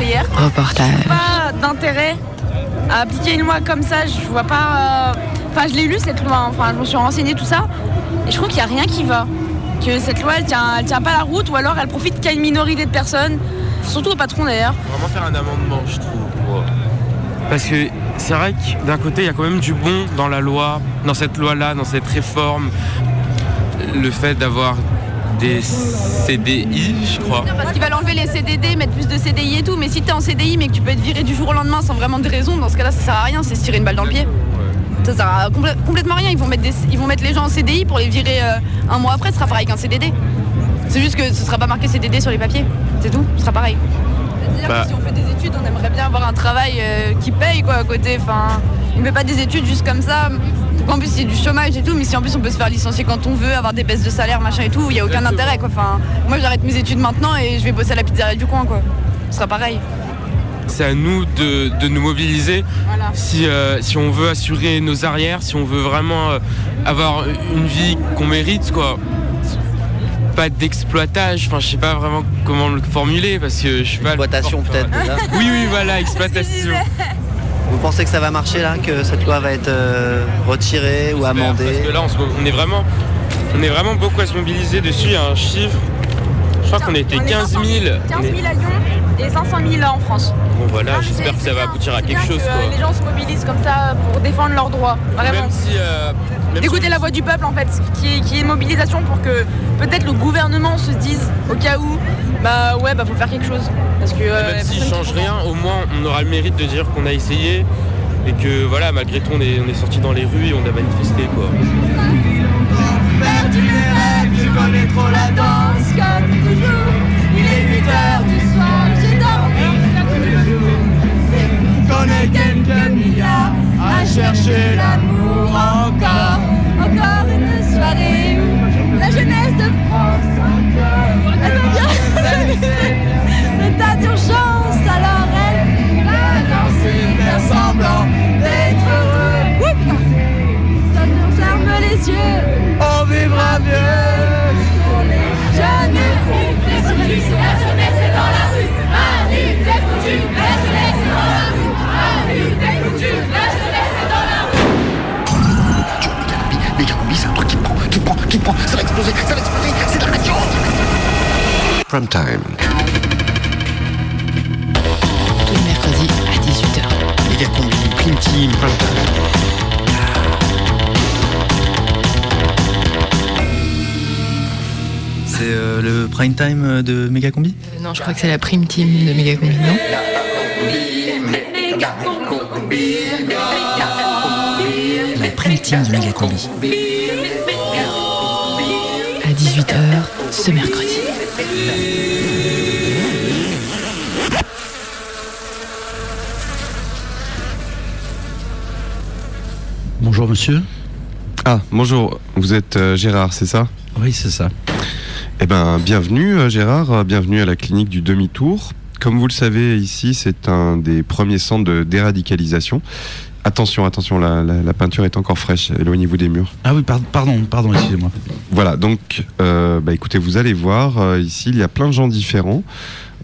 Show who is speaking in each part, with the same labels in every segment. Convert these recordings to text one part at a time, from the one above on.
Speaker 1: ouvrière.
Speaker 2: Reportage.
Speaker 1: Pas d'intérêt à appliquer une loi comme ça. Je vois pas. euh, Enfin, je l'ai lu cette loi. Enfin, je me suis renseignée tout ça. Et je trouve qu'il y a rien qui va. Que cette loi, elle tient, elle tient pas la route, ou alors elle profite qu'à une minorité de personnes. Surtout au patron d'ailleurs.
Speaker 3: Vraiment faire un amendement, je trouve. Parce que c'est vrai que d'un côté, il y a quand même du bon dans la loi, dans cette loi-là, dans cette réforme. Le fait d'avoir des CDI, je crois.
Speaker 1: Parce qu'ils veulent enlever les CDD, mettre plus de CDI et tout. Mais si t'es en CDI, mais que tu peux être viré du jour au lendemain sans vraiment de raison, dans ce cas-là, ça sert à rien. C'est se tirer une balle dans le pied. Ça sert à complè- complètement rien. Ils vont, mettre des- ils vont mettre les gens en CDI pour les virer euh, un mois après. Ce sera pareil qu'un CDD. C'est juste que ce sera pas marqué CDD sur les papiers. C'est tout. Ce sera pareil. C'est-à-dire
Speaker 3: Bah.
Speaker 1: que si on fait des études, on aimerait bien avoir un travail euh, qui paye quoi à côté. Enfin, on ne fait pas des études juste comme ça. En plus, il y a du chômage et tout, mais si en plus on peut se faire licencier quand on veut, avoir des baisses de salaire, machin et tout, il n'y a aucun
Speaker 3: Exactement.
Speaker 1: intérêt quoi. Enfin, moi j'arrête mes études maintenant et je vais bosser à la pizzeria du coin quoi. Ce sera pareil.
Speaker 3: C'est à nous de, de nous mobiliser
Speaker 1: Voilà.
Speaker 3: si, euh, si on veut assurer nos arrières, si on veut vraiment euh, avoir une vie qu'on mérite, quoi. Pas d'exploitage, enfin je sais pas vraiment comment le formuler parce que je suis pas.
Speaker 4: Exploitation peut-être.
Speaker 3: Oui oui voilà, exploitation.
Speaker 4: Vous pensez que ça va marcher là, que cette loi va être euh, retirée ou amendée
Speaker 3: Parce que là on, se mo- on est vraiment on est vraiment beaucoup à se mobiliser dessus, il y a un chiffre. Je crois qu'on était
Speaker 1: On est
Speaker 3: 15 000.
Speaker 1: 15
Speaker 3: On est-
Speaker 1: 000 à Lyon et 500 000 en France.
Speaker 3: Bon voilà,
Speaker 1: Ah,
Speaker 3: j'espère que ça va aboutir à quelque chose
Speaker 1: que, euh,
Speaker 3: quoi.
Speaker 1: Les gens se mobilisent comme ça pour défendre leurs droits. Vraiment.
Speaker 3: Même si. euh, même
Speaker 1: D'écouter
Speaker 3: si-
Speaker 1: la voix du peuple en fait, qui est, qui est une mobilisation pour que peut-être le gouvernement se dise au cas où, bah ouais, bah faut faire quelque chose. Parce que. euh,
Speaker 3: Même s'il change rien, au moins on aura le mérite de dire qu'on a essayé et que voilà, malgré tout, on est, on est sorti dans les rues et on a manifesté quoi.
Speaker 5: perdu mes rêves, je connais trop la danse comme toujours. Il est 8 heures du Je connais quelques milliards à chercher l'amour encore. Encore une soirée où la jeunesse de France. Elle va bien l'état d'urgence, alors elle va danser, faire semblant d'être heureux. Putain. On ferme les yeux, on vivra mieux. On est jeunes.
Speaker 6: Prend, ça va exploser, ça va exploser, c'est de la radio Prime time.
Speaker 2: Tous les mercredis à 18h.
Speaker 6: Méga combi, prime team, prime time.
Speaker 7: C'est euh, le prime time de Megacombi
Speaker 2: Euh, non, je crois que c'est la prime team de Megacombi, non?
Speaker 7: La prime team de Megacombi.
Speaker 2: À 18h ce mercredi.
Speaker 7: Bonjour monsieur.
Speaker 8: Ah, bonjour, vous êtes euh, Gérard, c'est ça?
Speaker 7: Oui, c'est ça.
Speaker 8: Eh ben, bienvenue euh, Gérard, euh, bienvenue à la clinique du demi-tour. Comme vous le savez, ici, c'est un des premiers centres de déradicalisation. Attention, attention, la, la- la peinture est encore fraîche, éloignez-vous des murs.
Speaker 7: Ah oui, par- pardon, pardon, excusez-moi.
Speaker 8: Voilà, donc, euh, bah, écoutez, vous allez voir, euh, ici, il y a plein de gens différents.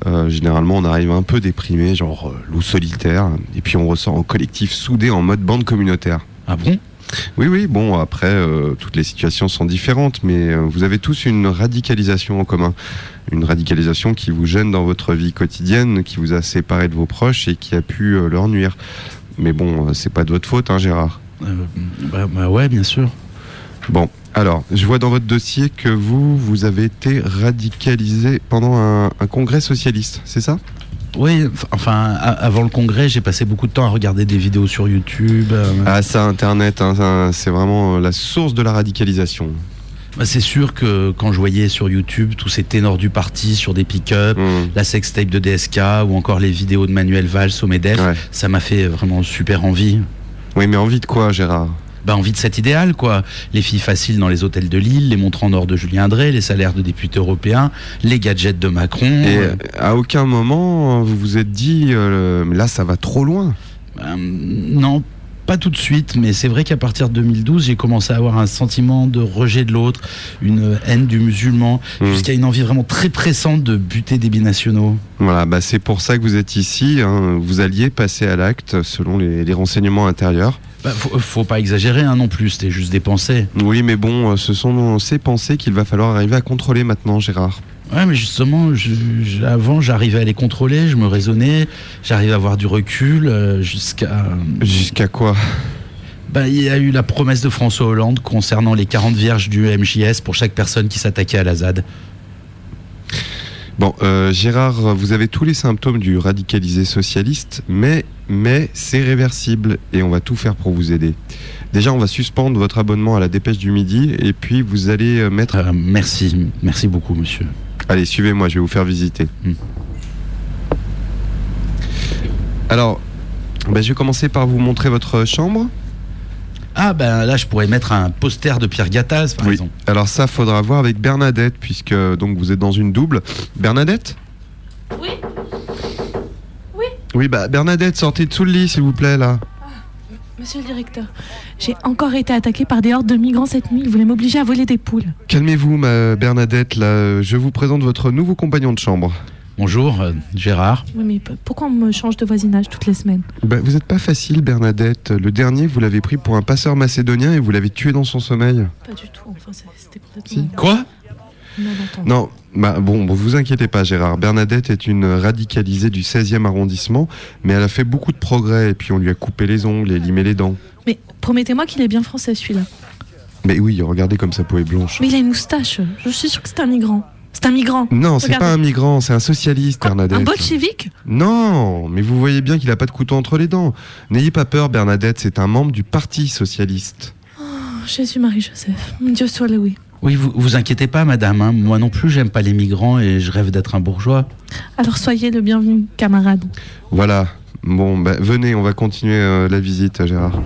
Speaker 8: Euh, généralement, on arrive un peu déprimé, genre loup solitaire, et puis on ressort en collectif soudé en mode bande communautaire.
Speaker 7: Ah bon?
Speaker 8: Oui, oui, bon, après, euh, toutes les situations sont différentes, mais euh, vous avez tous une radicalisation en commun. Une radicalisation qui vous gêne dans votre vie quotidienne, qui vous a séparé de vos proches et qui a pu euh, leur nuire. Mais bon, euh, c'est pas de votre faute, hein, Gérard.
Speaker 7: Euh, bah, bah ouais, bien sûr.
Speaker 8: Bon, alors, je vois dans votre dossier que vous, vous avez été radicalisé pendant un, un congrès socialiste, c'est ça?
Speaker 7: Oui, enfin, avant le congrès, j'ai passé beaucoup de temps à regarder des vidéos sur YouTube. euh,
Speaker 8: Ah, ça, Internet, hein, c'est vraiment la source de la radicalisation.
Speaker 7: Bah, c'est sûr que quand je voyais sur YouTube tous ces ténors du parti sur des pick-up,
Speaker 8: Mmh.
Speaker 7: la sextape de DSK ou encore les vidéos de Manuel Valls au MEDEF,
Speaker 8: Ouais.
Speaker 7: ça m'a fait vraiment super envie.
Speaker 8: Oui, mais envie de quoi, Gérard?
Speaker 7: Bah, envie de cet idéal, quoi. Les filles faciles dans les hôtels de Lille, les montres en or de Julien Drey, les salaires de députés européens, les gadgets de Macron.
Speaker 8: Et
Speaker 7: euh,
Speaker 8: à aucun moment, vous vous êtes dit, euh, là, ça va trop loin.
Speaker 7: euh, non, pas tout de suite, mais c'est vrai qu'à partir de 2012, j'ai commencé à avoir un sentiment de rejet de l'autre, une haine du musulman,
Speaker 8: Mm.
Speaker 7: jusqu'à une envie vraiment très pressante de buter des binationaux.
Speaker 8: Voilà, bah c'est pour ça que vous êtes ici. hein. Vous alliez passer à l'acte selon les, les renseignements intérieurs.
Speaker 7: Bah, faut, faut pas exagérer hein, non plus, c'était juste des pensées.
Speaker 8: Oui, mais bon, euh, ce sont ces pensées qu'il va falloir arriver à contrôler maintenant, Gérard.
Speaker 7: Ouais, mais justement, je- je- avant, j'arrivais à les contrôler, je me raisonnais, j'arrivais à avoir du recul euh, jusqu'à.
Speaker 8: Jusqu'à quoi?
Speaker 7: Bah, il y a eu la promesse de François Hollande concernant les 40 vierges du MJS pour chaque personne qui s'attaquait à la ZAD.
Speaker 8: Bon, euh, Gérard, vous avez tous les symptômes du radicalisé socialiste, mais, mais c'est réversible et on va tout faire pour vous aider. Déjà, on va suspendre votre abonnement à la dépêche du midi et puis vous allez euh, mettre...
Speaker 7: Euh, merci, merci beaucoup, monsieur.
Speaker 8: Allez, suivez-moi, je vais vous faire visiter.
Speaker 7: Hmm.
Speaker 8: Alors, bah, je vais commencer par vous montrer votre chambre.
Speaker 7: Ah, ben là, je pourrais mettre un poster de Pierre Gattaz, par
Speaker 8: Oui.
Speaker 7: exemple.
Speaker 8: Alors ça, faudra voir avec Bernadette, puisque donc vous êtes dans une double. Bernadette?
Speaker 9: Oui.
Speaker 8: Oui, bah Bernadette, sortez de sous le lit, s'il vous plaît, là.
Speaker 9: Monsieur le directeur, j'ai encore été attaqué par des hordes de migrants cette nuit. Ils voulaient m'obliger à voler des poules.
Speaker 8: Calmez-vous, ma Bernadette, là. Je vous présente votre nouveau compagnon de chambre.
Speaker 7: Bonjour, euh, Gérard.
Speaker 9: Oui, mais pourquoi on me change de voisinage toutes les semaines
Speaker 8: Bah, vous n'êtes pas facile, Bernadette. Le dernier, vous l'avez pris pour un passeur macédonien et vous l'avez tué dans son sommeil.
Speaker 9: Pas du tout. Enfin, c'était complètement.
Speaker 8: Si.
Speaker 7: Quoi?
Speaker 8: Non, bah, bon, bon, vous inquiétez pas, Gérard. Bernadette est une radicalisée du 16e arrondissement, mais elle a fait beaucoup de progrès et puis on lui a coupé les ongles et limé les dents.
Speaker 9: Mais promettez-moi qu'il est bien français celui-là.
Speaker 8: Mais oui, regardez comme sa peau est blanche.
Speaker 9: Mais il a une moustache. Je suis sûre que c'est un migrant. C'est un migrant.
Speaker 8: Non, c'est pas un migrant, c'est un socialiste,
Speaker 9: Quoi,
Speaker 8: Bernadette.
Speaker 9: un bolchevique?
Speaker 8: Non, mais vous voyez bien qu'il a pas de couteau entre les dents. N'ayez pas peur, Bernadette, c'est un membre du Parti socialiste.
Speaker 9: Oh, Jésus-Marie-Joseph. Dieu soit loué.
Speaker 7: Oui, vous vous inquiétez pas, madame. hein. Moi non plus, j'aime pas les migrants et je rêve d'être un bourgeois.
Speaker 9: Alors soyez le bienvenu, camarade.
Speaker 8: Voilà. Bon, bah, venez, on va continuer euh, la visite, Gérard.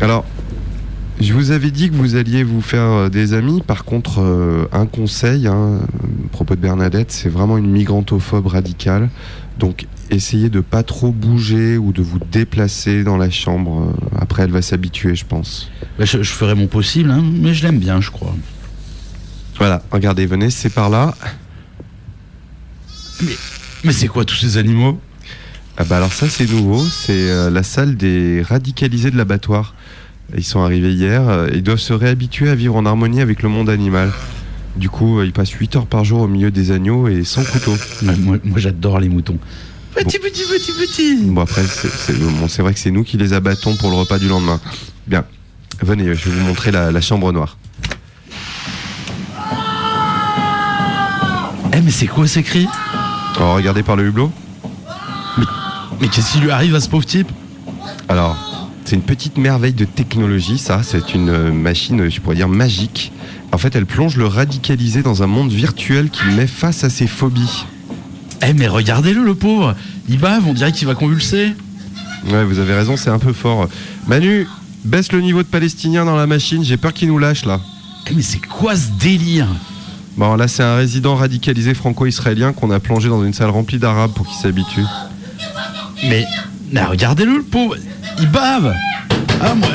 Speaker 8: Alors, je vous avais dit que vous alliez vous faire euh, des amis. Par contre, euh, un conseil hein, à propos de Bernadette, c'est vraiment une migrantophobe radicale. Donc, essayez de pas trop bouger ou de vous déplacer dans la chambre. Euh, Après, elle va s'habituer, je pense.
Speaker 7: Bah, je, je ferai mon possible, hein, mais je l'aime bien, je crois.
Speaker 8: Voilà, regardez, venez, c'est par là.
Speaker 7: Mais c'est quoi tous ces animaux?
Speaker 8: Ah bah alors ça c'est nouveau, c'est euh, la salle des radicalisés de l'abattoir. Ils sont arrivés hier, euh, ils doivent se réhabituer à vivre en harmonie avec le monde animal. Du coup, euh, ils passent 8 heures par jour au milieu des agneaux et sans couteau.
Speaker 7: Ouais, Moi, moi, j'adore les moutons. Petit, petit, petit, petit.
Speaker 8: Bon après, c'est c'est- bon, c'est vrai que c'est nous qui les abattons pour le repas du lendemain. Bien, venez, je vais vous montrer la, la chambre noire.
Speaker 7: Eh, mais c'est quoi ces cris?
Speaker 8: Alors regardez par le hublot.
Speaker 7: Mais qu'est-ce qui lui arrive à ce pauvre type?
Speaker 8: Alors, c'est une petite merveille de technologie, ça. C'est une euh, machine, je pourrais dire, magique. En fait, elle plonge le radicalisé dans un monde virtuel qui met face à ses phobies.
Speaker 7: Eh, mais regardez-le, le pauvre. Il bave, on dirait qu'il va convulser.
Speaker 8: Ouais, vous avez raison, c'est un peu fort. Manu, baisse le niveau de palestinien dans la machine, j'ai peur qu'il nous lâche là.
Speaker 7: Eh, mais c'est quoi ce délire?
Speaker 8: Bon, là, c'est un résident radicalisé franco-israélien qu'on a plongé dans une salle remplie d'arabes pour qu'il s'habitue.
Speaker 7: Mais regardez-le, le pauvre. Il bave. Ah, moi,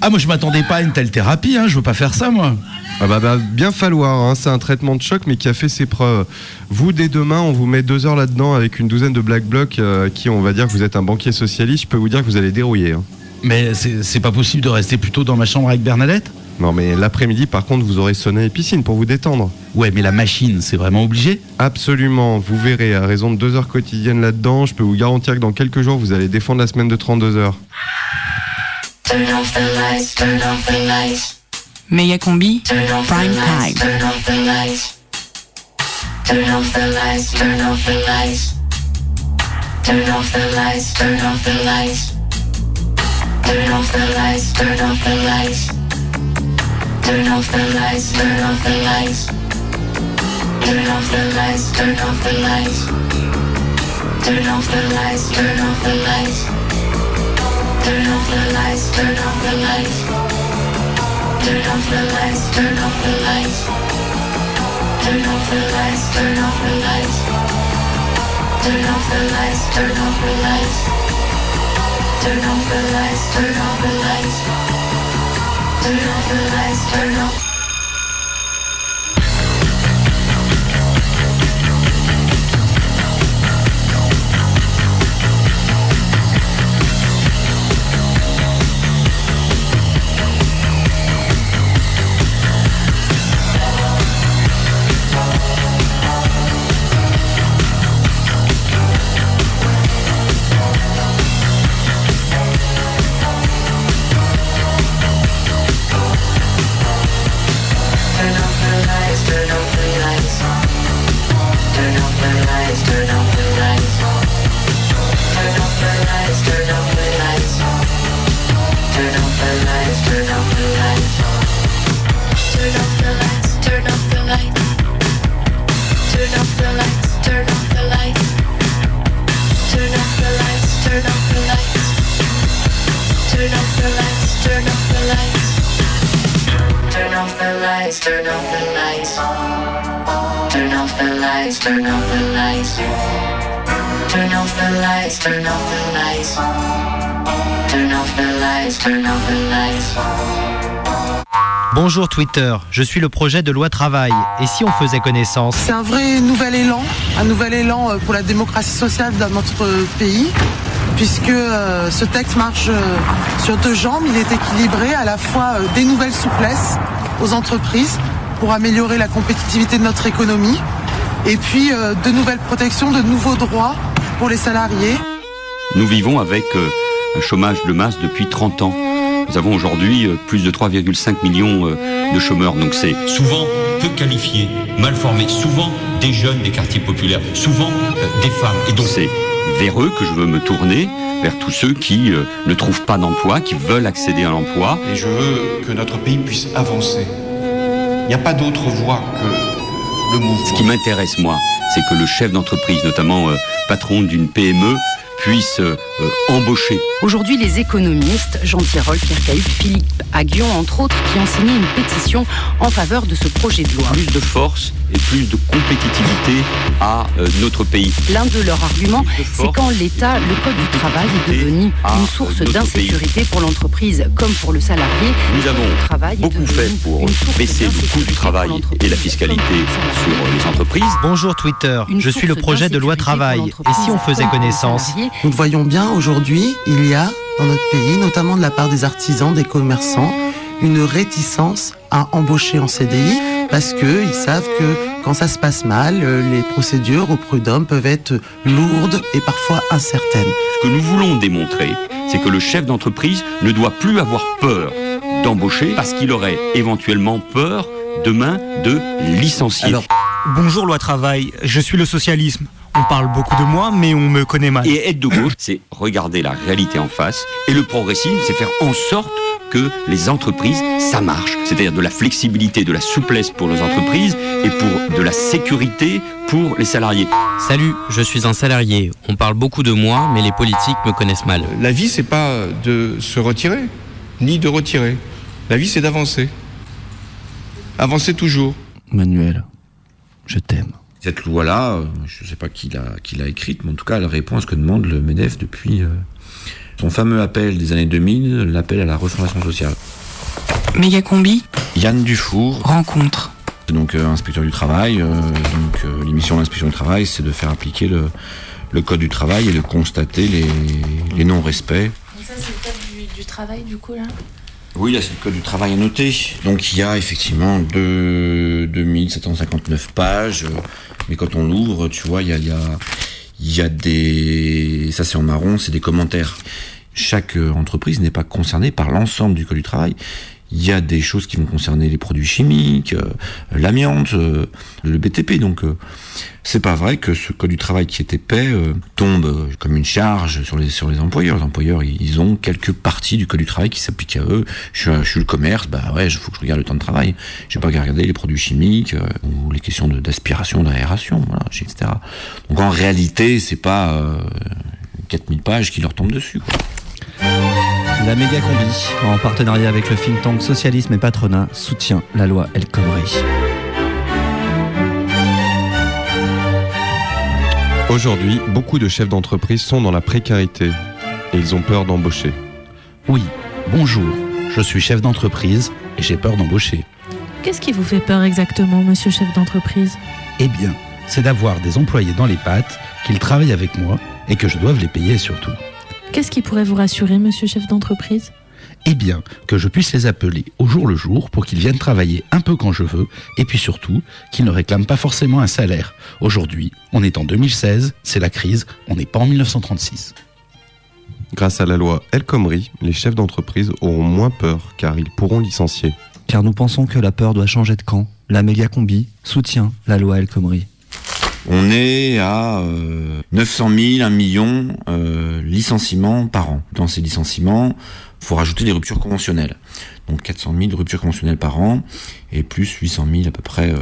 Speaker 7: ah, moi je m'attendais pas à une telle thérapie, hein. je veux pas faire ça, moi.
Speaker 8: Ah bah, bah bien falloir, hein, c'est un traitement de choc mais qui a fait ses preuves. Vous, dès demain, on vous met deux heures là-dedans avec une douzaine de black blocs euh, à qui on va dire que vous êtes un banquier socialiste, je peux vous dire que vous allez dérouiller. hein.
Speaker 7: Mais c'est c'est pas possible de rester plutôt dans ma chambre avec Bernadette?
Speaker 8: Non mais l'après-midi, par contre, vous aurez sonné et piscine pour vous détendre.
Speaker 7: Ouais, mais la machine, c'est vraiment obligé
Speaker 8: Absolument, vous verrez, à raison de deux heures quotidiennes là-dedans, je peux vous garantir que dans quelques jours, vous allez défendre la semaine de 32 heures.
Speaker 5: Turn off the lights, turn off the lights,
Speaker 2: Méga combi,
Speaker 5: turn off the
Speaker 2: prime
Speaker 5: lights,
Speaker 2: time.
Speaker 5: Turn off the lights. Turn off the lights, turn off the lights. Turn off the lights, turn off the lights. Turn off the lights, turn off the lights. Turn off the lights, turn off the lights. Turn off the lights, turn off the lights. Turn off the lights, turn off the lights. Turn off the lights, turn off the lights. Turn off the lights, turn off the lights. Turn off turn off the lights. Turn off the lights, turn off the lights. Turn off the lights, turn off the lights. Turn off the lights, turn off the lights.
Speaker 10: Bonjour Twitter, je suis le projet de loi travail. Et si on faisait connaissance?
Speaker 11: C'est un vrai nouvel élan, un nouvel élan euh, pour la démocratie sociale dans notre pays, puisque euh, ce texte marche euh, sur deux jambes. Il est équilibré, à la fois euh, des nouvelles souplesses aux entreprises pour améliorer la compétitivité de notre économie, et puis euh, de nouvelles protections, de nouveaux droits pour les salariés.
Speaker 12: Nous vivons avec euh, un chômage de masse depuis 30 ans. Nous avons aujourd'hui euh, plus de 3,5 millions euh, de chômeurs. Donc c'est
Speaker 13: souvent peu qualifiés, mal formés, souvent des jeunes des quartiers populaires, souvent euh, des femmes.
Speaker 12: Et donc c'est vers eux que je veux me tourner, vers tous ceux qui euh, ne trouvent pas d'emploi, qui veulent accéder à l'emploi.
Speaker 14: Et je veux que notre pays puisse avancer. Il n'y a pas d'autre voie que le mouvement.
Speaker 12: Ce qui m'intéresse, moi, c'est que le chef d'entreprise, notamment euh, patron d'une PME, puisse euh, euh, embaucher.
Speaker 15: Aujourd'hui, les économistes, Jean Tirole, Pierre Cahuc, Philippe Aguillon, entre autres, qui ont signé une pétition en faveur de ce projet de loi.
Speaker 12: Plus de force et plus de compétitivité à euh, notre pays.
Speaker 15: L'un de leurs arguments, c'est quand l'État, le Code du travail est devenu une source d'insécurité pour l'entreprise comme pour le salarié.
Speaker 12: Nous avons beaucoup fait pour baisser le coût du travail et la fiscalité sur les entreprises.
Speaker 10: Bonjour Twitter, je suis le projet de loi travail. Et si on faisait connaissance
Speaker 11: Nous le voyons bien aujourd'hui, il y a dans notre pays, notamment de la part des artisans, des commerçants, une réticence à embaucher en CDI parce qu'ils savent que quand ça se passe mal, euh, les procédures au prud'homme peuvent être lourdes et parfois incertaines.
Speaker 12: Ce que nous voulons démontrer, c'est que le chef d'entreprise ne doit plus avoir peur d'embaucher parce qu'il aurait éventuellement peur demain de licencier.
Speaker 16: Bonjour loi travail, je suis le socialisme. On parle beaucoup de moi, mais on me connaît mal.
Speaker 12: Et être de gauche, c'est regarder la réalité en face. Et le progressisme, c'est faire en sorte que les entreprises, ça marche. C'est-à-dire de la flexibilité, de la souplesse pour les entreprises et pour de la sécurité pour les salariés.
Speaker 17: Salut, je suis un salarié. On parle beaucoup de moi, mais les politiques me connaissent mal.
Speaker 14: La vie, c'est pas de se retirer, ni de retirer. La vie, c'est d'avancer. Avancer toujours.
Speaker 18: Manuel, je t'aime.
Speaker 19: Cette loi-là, euh, je ne sais pas qui l'a, qui l'a écrite, mais en tout cas, elle répond à ce que demande le MEDEF depuis euh, son fameux appel des années 2000, l'appel à la refondation sociale.
Speaker 2: Méga combi,
Speaker 19: Yann Dufour,
Speaker 2: rencontre.
Speaker 19: donc euh, inspecteur du travail. euh, donc euh, l'émission de l'inspection du travail, c'est de faire appliquer le, le code du travail et de constater les, les non-respects.
Speaker 9: Ça, c'est le code du, du travail, du coup, là?
Speaker 19: Oui, là, c'est le code du travail à noter. Donc, il y a effectivement deux- 2759 pages. euh, Mais quand on l'ouvre, tu vois, il y a des... Ça, c'est en marron, c'est des commentaires. Chaque euh, entreprise n'est pas concernée par l'ensemble du code du travail. Il y a des choses qui vont concerner les produits chimiques, euh, l'amiante, euh, le BTP. Donc, euh, c'est pas vrai que ce code du travail qui est épais euh, tombe euh, comme une charge sur les sur les employeurs. Les employeurs, ils ont quelques parties du code du travail qui s'appliquent à eux. Je suis, le commerce, bah ouais, il faut que je regarde le temps de travail. J'ai pas qu'à regarder les produits chimiques ou les questions d'aspiration, d'aération, etc. Donc en réalité, c'est pas euh, 4000 pages qui leur tombent dessus.
Speaker 18: La méga combi, en partenariat avec le think tank Socialisme et Patronat, soutient la loi El Khomri.
Speaker 8: Aujourd'hui, beaucoup de chefs d'entreprise sont dans la précarité et ils ont peur d'embaucher.
Speaker 7: Oui, bonjour. Je suis chef d'entreprise et j'ai peur d'embaucher.
Speaker 9: Qu'est-ce qui vous fait peur exactement, monsieur chef d'entreprise?
Speaker 7: Eh bien, c'est d'avoir des employés dans les pattes, qu'ils travaillent avec moi et que je doive les payer surtout.
Speaker 9: Qu'est-ce qui pourrait vous rassurer, monsieur chef d'entreprise?
Speaker 7: Eh bien, que je puisse les appeler au jour le jour pour qu'ils viennent travailler un peu quand je veux, et puis surtout, qu'ils ne réclament pas forcément un salaire. Aujourd'hui, on est en 2016, c'est la crise, on n'est pas en 1936.
Speaker 8: Grâce à la loi El Khomri, les chefs d'entreprise auront moins peur car ils pourront licencier.
Speaker 18: Car nous pensons que la peur doit changer de camp. La méga combi soutient la loi El Khomri.
Speaker 19: On est à euh, 900 000, 1 million euh, licenciements par an. Dans ces licenciements, faut rajouter les ruptures conventionnelles. Donc 400 000 ruptures conventionnelles par an et plus 800 000 à peu près euh,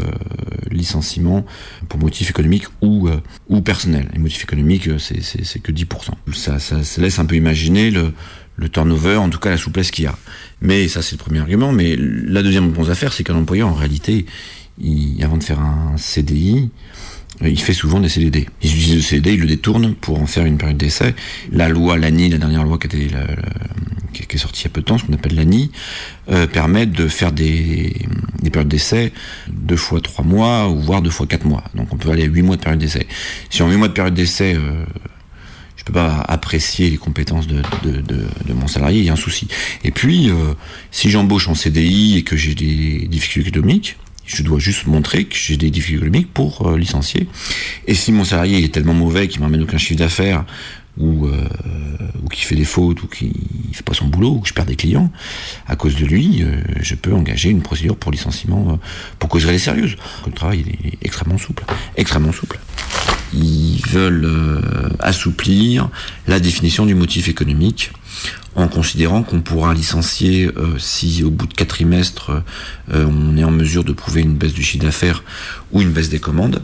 Speaker 19: licenciements pour motifs économiques ou, euh, ou personnels. Les motifs économiques, c'est, que 10%. Ça, ça, laisse un peu imaginer le, le turnover, en tout cas la souplesse qu'il y a. Mais ça, c'est le premier argument. Mais la deuxième réponse à faire, c'est qu'un employeur, en réalité, avant de faire un CDI, il fait souvent des CDD. Il utilise le CDD, il le détourne pour en faire une période d'essai. La loi l'ANI, la dernière loi qui, la- qui est sortie il y a peu de temps, ce qu'on appelle l'ANI, euh, permet de faire des, des périodes d'essai deux fois trois mois, ou voire deux fois quatre mois. Donc on peut aller à huit mois de période d'essai. Si en huit mois de période d'essai, euh, je peux pas apprécier les compétences de, de, de, de mon salarié, il y a un souci. Et puis, euh, si j'embauche en CDI et que j'ai des difficultés économiques, je dois juste montrer que j'ai des difficultés économiques pour euh, licencier. Et si mon salarié est tellement mauvais qu'il m'emmène aucun chiffre d'affaires, ou, euh, ou qu'il fait des fautes, ou qu'il fait pas son boulot, ou que je perds des clients, à cause de lui, euh, je peux engager une procédure pour licenciement euh, pour cause réelle et sérieuse. Le travail il est extrêmement souple, extrêmement souple. Ils veulent euh, assouplir la définition du motif économique en considérant qu'on pourra licencier euh, si au bout de quatre trimestres euh, on est en mesure de prouver une baisse du chiffre d'affaires ou une baisse des commandes.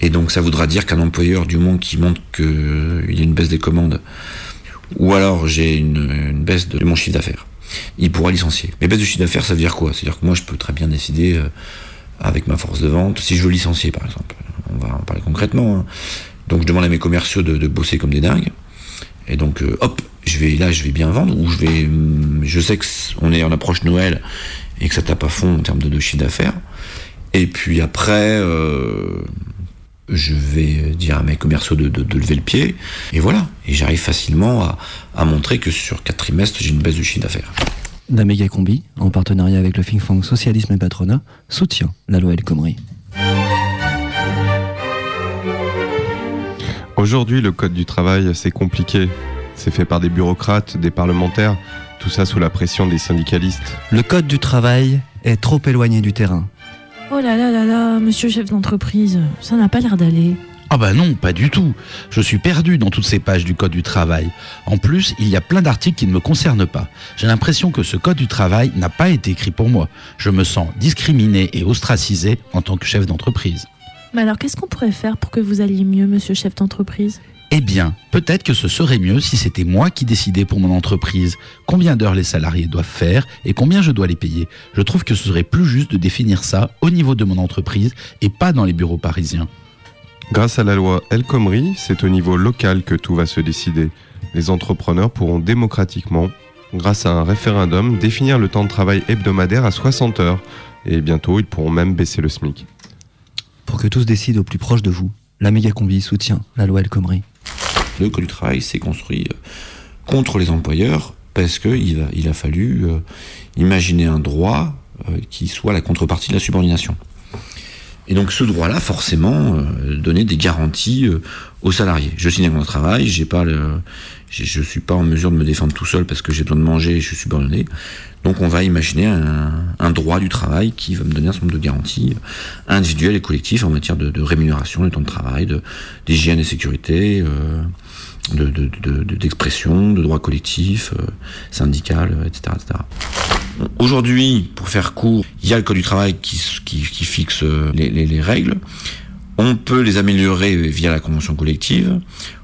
Speaker 19: Et donc ça voudra dire qu'un employeur du moment qui montre qu'il y a une baisse des commandes ou alors j'ai une, une baisse de mon chiffre d'affaires, il pourra licencier. Mais baisse du chiffre d'affaires, ça veut dire quoi? C'est-à-dire que moi je peux très bien décider euh, avec ma force de vente si je veux licencier par exemple. On va en parler concrètement. hein. Donc je demande à mes commerciaux de, de bosser comme des dingues. Et donc, euh, hop, je vais là, je vais bien vendre, ou je vais, hum, je sais que on est en approche Noël et que ça tape à fond en termes de, de chiffre d'affaires. Et puis après, euh, je vais dire à mes commerciaux de, de- de lever le pied, et voilà. Et j'arrive facilement à, à montrer que sur quatre trimestres, j'ai une baisse du chiffre d'affaires.
Speaker 18: La méga combi, en partenariat avec le think tank Socialisme et Patronat, soutient la loi El Khomri.
Speaker 8: Aujourd'hui, le code du travail, c'est compliqué. C'est fait par des bureaucrates, des parlementaires, tout ça sous la pression des syndicalistes.
Speaker 18: Le code du travail est trop éloigné du terrain.
Speaker 9: Oh là là là là, monsieur chef d'entreprise, ça n'a pas l'air d'aller.
Speaker 7: Ah bah non, pas du tout. Je suis perdu dans toutes ces pages du Code du travail. En plus, il y a plein d'articles qui ne me concernent pas. J'ai l'impression que ce Code du travail n'a pas été écrit pour moi. Je me sens discriminé et ostracisé en tant que chef d'entreprise.
Speaker 9: Mais alors, qu'est-ce qu'on pourrait faire pour que vous alliez mieux, monsieur chef d'entreprise?
Speaker 7: Eh bien, peut-être que ce serait mieux si c'était moi qui décidais pour mon entreprise combien d'heures les salariés doivent faire et combien je dois les payer? Je trouve que ce serait plus juste de définir ça au niveau de mon entreprise et pas dans les bureaux parisiens.
Speaker 8: Grâce à la loi El Khomri, c'est au niveau local que tout va se décider. Les entrepreneurs pourront démocratiquement, grâce à un référendum, définir le temps de travail hebdomadaire à 60 heures. Et bientôt, ils pourront même baisser le SMIC.
Speaker 18: Pour que tous décident au plus proche de vous, la méga combi soutient la loi El Khomri.
Speaker 19: Le Code du travail s'est construit euh, contre les employeurs parce qu'il a, fallu euh, imaginer un droit euh, qui soit la contrepartie de la subordination. Et donc ce droit-là, forcément, donnait des garanties aux salariés. Je signe un contrat de travail, j'ai pas le, je suis pas en mesure de me défendre tout seul parce que j'ai besoin de manger et je suis subordonné. Donc on va imaginer un, droit du travail qui va me donner un certain nombre de garanties individuelles et collectives en matière de, de rémunération, du temps de travail, de- d'hygiène et sécurité, euh, de- de- de- de- d'expression, de, droits collectifs, euh, syndical, euh, etc. etc. Aujourd'hui, pour faire court, il y a le Code du travail qui, qui, fixe euh, les règles. On peut les améliorer via la convention collective.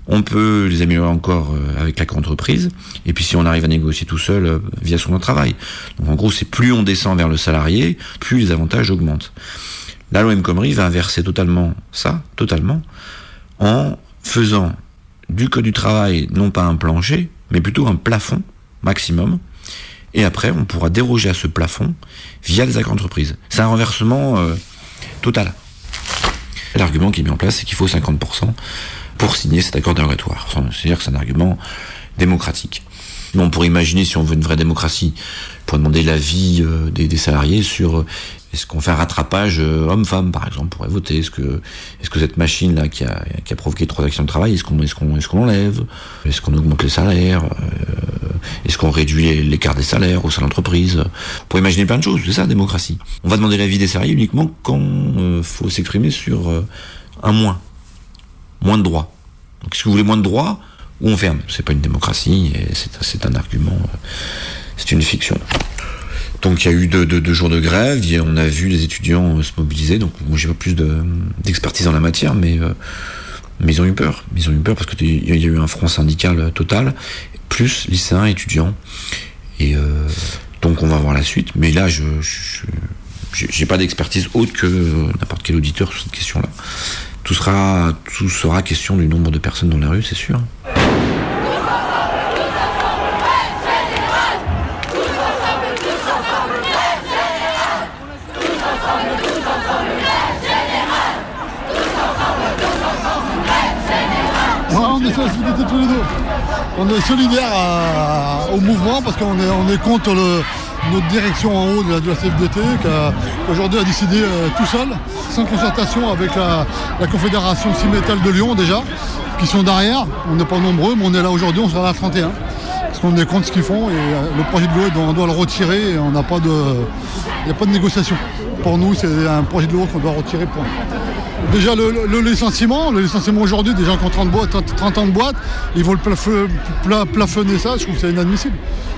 Speaker 19: On peut les améliorer encore euh, avec l'accord entreprise. Et puis si on arrive à négocier tout seul euh, via son travail. Donc en gros, c'est plus on descend vers le salarié, plus les avantages augmentent. La loi M. Khomri va inverser totalement ça, totalement, en faisant du code du travail non pas un plancher, mais plutôt un plafond maximum. Et après, on pourra déroger à ce plafond via les accords d'entreprise. C'est un renversement euh, total. L'argument qui est mis en place, c'est qu'il faut 50% pour signer cet accord dérogatoire. C'est-à-dire que c'est un argument démocratique. On pourrait imaginer, si on veut une vraie démocratie, pour demander l'avis euh, des, salariés sur euh, est-ce qu'on fait un rattrapage euh, homme-femme, par exemple, pourrait voter Est-ce que, est-ce que cette machine-là qui a, qui a provoqué trois actions de travail, est-ce qu'on, est-ce qu'on, est-ce qu'on l'enlève? Est-ce qu'on augmente les salaires? Est-ce qu'on réduit l'écart des salaires au sein de l'entreprise? On pourrait imaginer plein de choses. C'est ça, la démocratie. On va demander l'avis des salariés uniquement quand il faut s'exprimer sur un moins, moins de droits. Donc, est-ce que vous voulez moins de droits ou on ferme? C'est pas une démocratie, c'est, un argument, euh, c'est une fiction. Donc il y a eu deux, jours de grève, on a vu les étudiants euh, se mobiliser, donc moi j'ai pas plus de, d'expertise en la matière, mais, euh, mais ils ont eu peur. Ils ont eu peur parce qu'il y a eu un front syndical total, plus lycéens, étudiants. Et donc on va voir la suite, mais là je, je- j'ai pas d'expertise autre que n'importe quel auditeur sur cette question-là. Tout sera, tout sera question du nombre de personnes dans la rue, c'est sûr.
Speaker 20: On est solidaires à- au mouvement parce qu'on est, on est contre le- notre direction en haut de la, CFDT qui aujourd'hui a décidé euh, tout seul, sans concertation avec la, Confédération Cimétal de Lyon déjà, qui sont derrière. On n'est pas nombreux, mais on est là aujourd'hui, on sera là à 31. Parce qu'on est contre ce qu'ils font et euh, le projet de loi, on doit le retirer et on n'a pas de. Il n'y a pas de négociation. Pour nous, c'est un projet de loi qu'on doit retirer. Point. Déjà le, licenciement, le licenciement aujourd'hui, des gens qui ont 30, boîtes, 30 ans de boîte, ils vont le plaf- pla- plafonner ça, je trouve c'est inadmissible.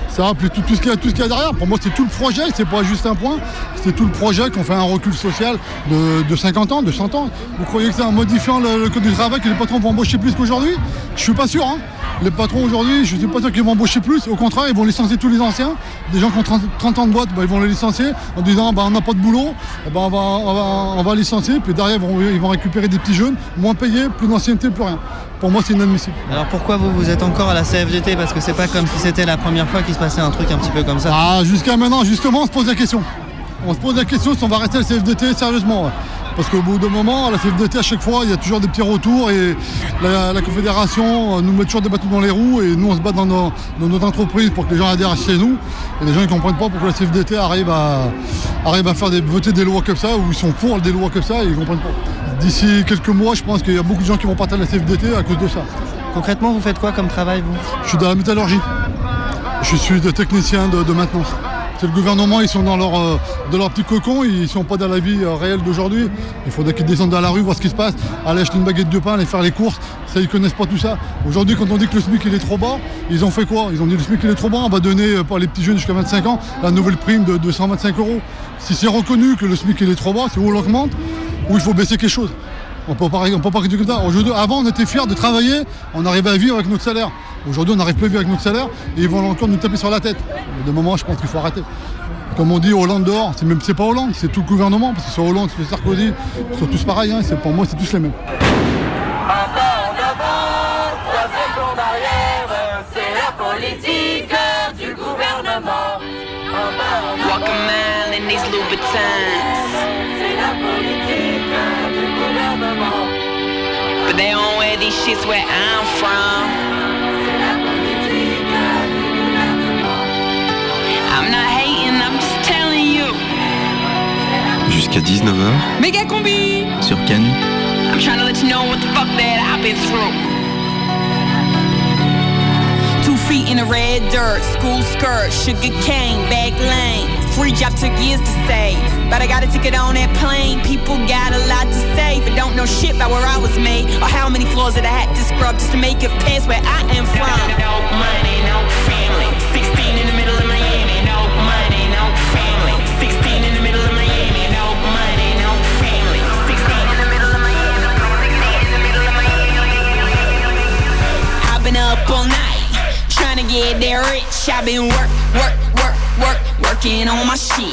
Speaker 20: Ça, puis tout, ce qu'il y a, derrière, pour moi c'est tout le projet, c'est pas juste un point, c'est tout le projet qu'on fait un recul social de, de 50 ans, de 100 ans. Vous croyez que c'est en modifiant le, code du travail que les patrons vont embaucher plus qu'aujourd'hui? Je suis pas sûr. Hein. Les patrons aujourd'hui, je suis pas sûr qu'ils vont embaucher plus. Au contraire, ils vont licencier tous les anciens. Des gens qui ont 30, 30 ans de boîte, bah, ils vont les licencier en disant bah, on n'a pas de boulot, eh ben, on, va, on, va, on va licencier. Puis derrière, ils vont, ils vont récupérer des petits jeunes, moins payés, plus d'ancienneté, plus rien. Pour moi, c'est inadmissible.
Speaker 18: Alors pourquoi vous, vous êtes encore à la CFDT Parce que c'est pas comme si c'était la première fois qu'il se passait un truc un petit peu comme ça.
Speaker 20: Ah, jusqu'à maintenant, justement, on se pose la question. On se pose la question si on va rester à la CFDT sérieusement. Parce qu'au bout d'un moment, à la CFDT, à chaque fois, il y a toujours des petits retours et la, la Confédération euh, nous met toujours des bâtons dans les roues et nous, on se bat dans, nos- dans notre entreprise pour que les gens adhèrent chez nous. Et les gens ne comprennent pas pourquoi la CFDT arrive à, arrive à faire des, voter des lois comme ça ou ils sont pour des lois comme ça et ils ne comprennent pas. D'ici quelques mois, je pense qu'il y a beaucoup de gens qui vont partir de la CFDT à cause de ça.
Speaker 18: Concrètement, vous faites quoi comme travail, vous?
Speaker 20: Je suis dans la métallurgie. Je suis de technicien de, de maintenance. C'est le gouvernement, ils sont dans leur, euh, leur petit cocon, ils ne sont pas dans la vie euh, réelle d'aujourd'hui. Il faudrait qu'ils descendent dans la rue, voir ce qui se passe, aller acheter une baguette de pain, aller faire les courses. Ça, ils connaissent pas tout ça. Aujourd'hui, quand on dit que le SMIC il est trop bas, ils ont fait quoi? Ils ont dit le SMIC il est trop bas, on va donner euh, pour les petits jeunes jusqu'à 25 ans la nouvelle prime de 225 euros. Si c'est reconnu que le SMIC il est trop bas, c'est où on l'augmente ou il faut baisser quelque chose. On peut pas, on peut pas comme ça. Avant, on était fiers de travailler, on arrivait à vivre avec notre salaire. Aujourd'hui, on n'arrive plus avec notre salaire et ils vont encore nous taper sur la tête. De moment, je pense qu'il faut arrêter. Comme on dit, Hollande dehors, c'est même c'est pas Hollande, c'est tout le gouvernement, parce que c'est Hollande, c'est Sarkozy, ils sont tous pareils, hein, pour moi, c'est tous les mêmes.
Speaker 8: Jusqu'à 19h.
Speaker 2: Méga combi!
Speaker 18: Sur Ken.
Speaker 2: I'm trying to let you know what the fuck that I've been through. Two feet in the red dirt, school skirt, sugar cane, back lane. Free job took years to save, but I got a ticket on that plane. People got a lot to say, but don't know shit about where I was made or how many floors that I had to scrub just to make it past where I am from. No money, no family. 16 up all night, trying to get there rich. I've been work, work, work, work, working on my shit.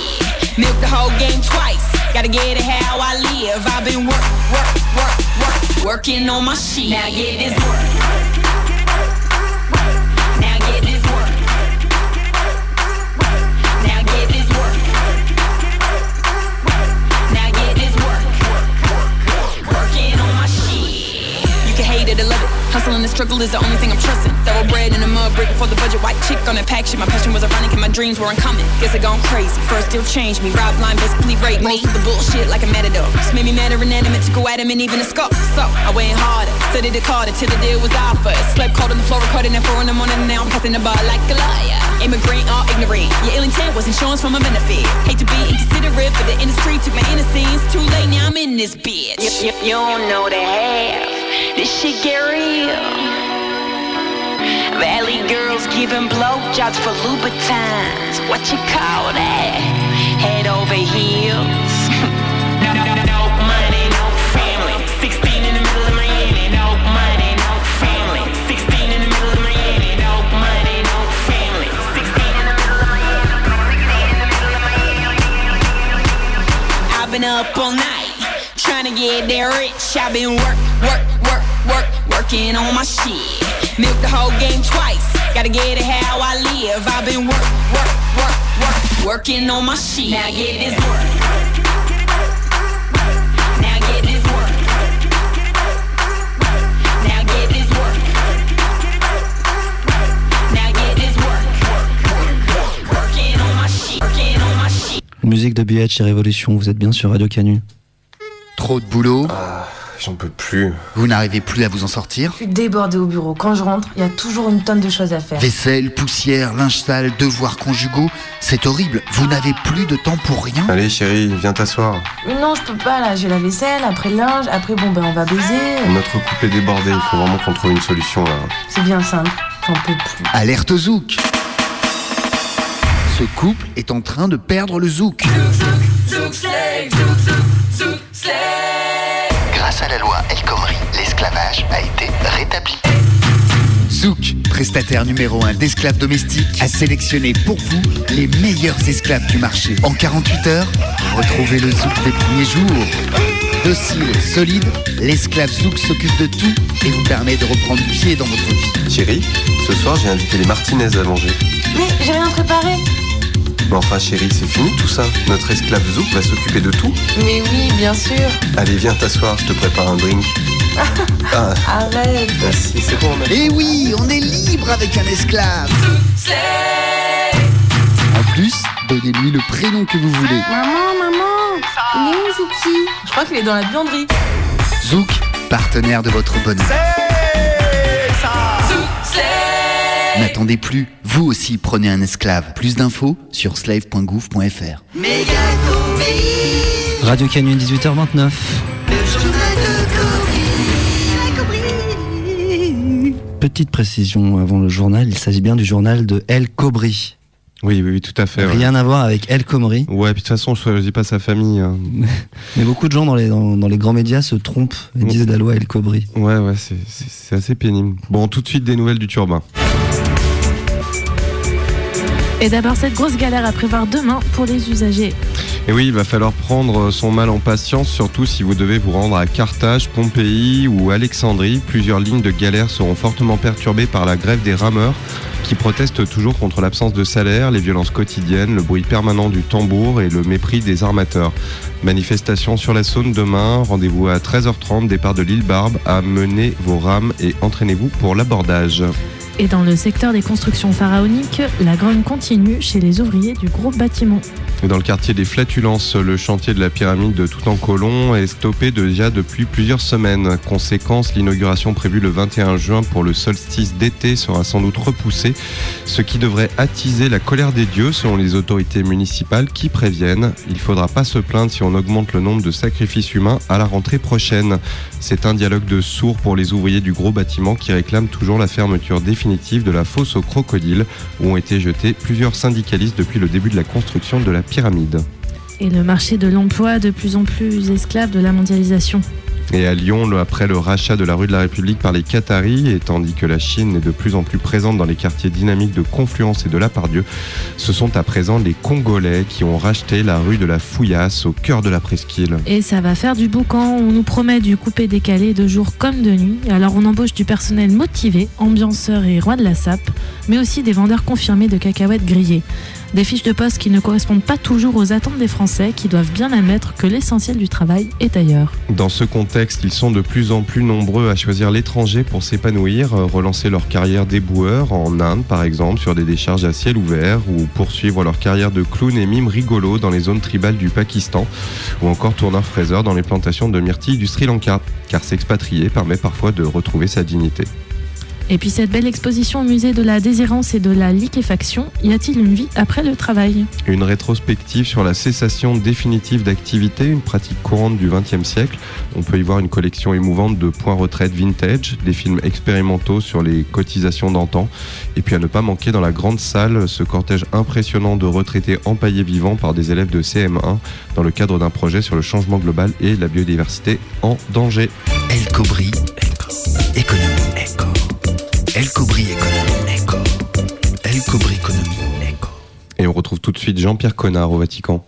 Speaker 2: Milk the whole game twice, gotta get it how I live. I've been work, work, work, work, working on my shit. Now get this work. Frugal is the only thing I'm trusting. Thoroughbred in a mud brick before the budget. White chick on that pack shit. My passion was ironic and my dreams were uncommon. Guess I gone crazy. First still changed me. Rob line basically raped me. Most of the bullshit like a matador. Just made me madder and inanimate to go at him and even a scuff. So I went harder. Studied the card till the deal was offered. Slept cold on the floor, recording at 4 in the morning. And now I'm passing the bar like a liar. Immigrant or ignorant. Your ill intent was insurance from a benefit. Hate to be inconsiderate, but the industry took my innocence. Too late, now I'm in this bitch.
Speaker 5: You, you, you don't know the half. This shit get real. Valley girls giving blowjobs for Louboutins. What you call that? Head over heels. no, money, no family. 16 in the middle of Miami. No money, no family. 16 in the middle of Miami. No money, no family. 16 in the middle of
Speaker 2: I've been up all night trying to get that rich. I've been work, work, work, work, working on my shit. Milk the whole game twice. Gotta get it how I live. I've been work, work, work, work, working on my shit. Now get this work. Now get this work. Now get this work. Now get this work. Working on my shit. Working on my shit.
Speaker 18: Musique de BH et Révolution, vous êtes bien sur Radio Canu.
Speaker 21: Trop de boulot
Speaker 8: J'en peux plus.
Speaker 21: Vous n'arrivez plus à vous en sortir?
Speaker 22: Je suis débordée au bureau. Quand je rentre, il y a toujours une tonne de choses à faire.
Speaker 21: Vaisselle, poussière, linge sale, devoirs conjugaux, c'est horrible. Vous n'avez plus de temps pour rien?
Speaker 8: Allez chérie, viens t'asseoir.
Speaker 22: Mais non, je peux pas là. J'ai la vaisselle, après le linge, après bon ben on va baiser.
Speaker 8: Notre couple est débordé, il faut vraiment qu'on trouve une solution là.
Speaker 22: C'est bien simple. J'en peux plus.
Speaker 21: Alerte Zouk Ce couple est en train de perdre le Zouk.
Speaker 6: Grâce à la loi El Khomri, l'esclavage a été rétabli.
Speaker 21: Zouk, prestataire numéro 1 d'esclaves domestiques, a sélectionné pour vous les meilleurs esclaves du marché. En 48 heures, retrouvez le Zouk des premiers jours. Docile, solide, l'esclave Zouk s'occupe de tout et vous permet de reprendre pied dans votre vie.
Speaker 8: Chérie, ce soir j'ai invité les Martinez à manger.
Speaker 22: Mais j'ai rien préparé.
Speaker 8: Mais enfin chérie, c'est fini tout ça. Notre esclave Zouk va s'occuper de tout.
Speaker 22: Mais oui, bien sûr.
Speaker 8: Allez, viens t'asseoir, je te prépare un drink. Ah,
Speaker 22: Arrête.
Speaker 8: merci, c'est bon, on a...
Speaker 21: Et oui, on est libre avec un esclave. En plus, donnez-lui le prénom que vous voulez.
Speaker 22: Maman, maman, il est où Zouki? Je crois qu'il est dans la buanderie.
Speaker 21: Zouk, partenaire de votre bonheur. N'attendez plus, vous aussi prenez un esclave. Plus d'infos sur slave.gouv.fr.
Speaker 18: Radio Canu 18h29. Petite précision avant le journal, il s'agit bien du journal de El Kobri.
Speaker 8: Oui, oui, oui, tout à fait. ouais.
Speaker 18: Rien à voir avec El Khomri.
Speaker 8: Ouais, puis de toute façon, je choisis pas sa famille. hein.
Speaker 18: Mais beaucoup de gens dans les, dans, dans les grands médias se trompent et disent la loi El Kobri.
Speaker 8: Ouais, ouais, c'est- c'est c'est assez pénible. Bon, tout de suite des nouvelles du turbin.
Speaker 9: Et d'abord, cette grosse galère à prévoir demain pour les usagers.
Speaker 8: Et oui, il va falloir prendre son mal en patience, surtout si vous devez vous rendre à Carthage, Pompéi ou Alexandrie. Plusieurs lignes de galère seront fortement perturbées par la grève des rameurs qui protestent toujours contre l'absence de salaire, les violences quotidiennes, le bruit permanent du tambour et le mépris des armateurs. Manifestation sur la Saône demain, rendez-vous à 13h30, départ de l'île Barbe, amenez vos rames et entraînez-vous pour l'abordage.
Speaker 9: Et dans le secteur des constructions pharaoniques, la grogne continue chez les ouvriers du groupe bâtiment.
Speaker 8: Dans le quartier des Flatulences, le chantier de la pyramide de Toutankhamon est stoppé déjà depuis plusieurs semaines. Conséquence, l'inauguration prévue le 21 juin pour le solstice d'été sera sans doute repoussée, ce qui devrait attiser la colère des dieux selon les autorités municipales qui préviennent. Il faudra pas se plaindre si on augmente le nombre de sacrifices humains à la rentrée prochaine. C'est un dialogue de sourds pour les ouvriers du gros bâtiment qui réclament toujours la fermeture définitive de la fosse aux crocodiles où ont été jetés plusieurs syndicalistes depuis le début de la construction de la pyramide.
Speaker 9: Et le marché de l'emploi de plus en plus esclave de la mondialisation.
Speaker 8: Et à Lyon, après le rachat de la rue de la République par les Qataris, et tandis que la Chine est de plus en plus présente dans les quartiers dynamiques de Confluence et de La Pardieu, ce sont à présent les Congolais qui ont racheté la rue de la Fouillasse au cœur de la presqu'île.
Speaker 9: Et ça va faire du boucan. On nous promet du coupé décalé de jour comme de nuit. Alors on embauche du personnel motivé, ambianceurs et rois de la sape, mais aussi des vendeurs confirmés de cacahuètes grillées. Des fiches de poste qui ne correspondent pas toujours aux attentes des Français, qui doivent bien admettre que l'essentiel du travail est ailleurs.
Speaker 8: Dans ce contexte, ils sont de plus en plus nombreux à choisir l'étranger pour s'épanouir, euh, relancer leur carrière d'éboueur en Inde par exemple, sur des décharges à ciel ouvert, ou poursuivre leur carrière de clown et mime rigolo dans les zones tribales du Pakistan, ou encore tourneur fraiseur dans les plantations de myrtilles du Sri Lanka, car s'expatrier permet parfois de retrouver sa dignité.
Speaker 9: Et puis cette belle exposition au musée de la désirance et de la liquéfaction, y a-t-il une vie après le travail?
Speaker 8: Une rétrospective sur la cessation définitive d'activité, une pratique courante du XXe siècle. On peut y voir une collection émouvante de points retraite vintage, des films expérimentaux sur les cotisations d'antan, et puis à ne pas manquer dans la grande salle ce cortège impressionnant de retraités empaillés vivants par des élèves de CM1 dans le cadre d'un projet sur le changement global et la biodiversité en danger.
Speaker 21: El Cobri, économie, éco. El Cobri, économie, éco. El Cobri, économie, éco.
Speaker 8: Et on retrouve tout de suite Jean-Pierre Connard au Vatican.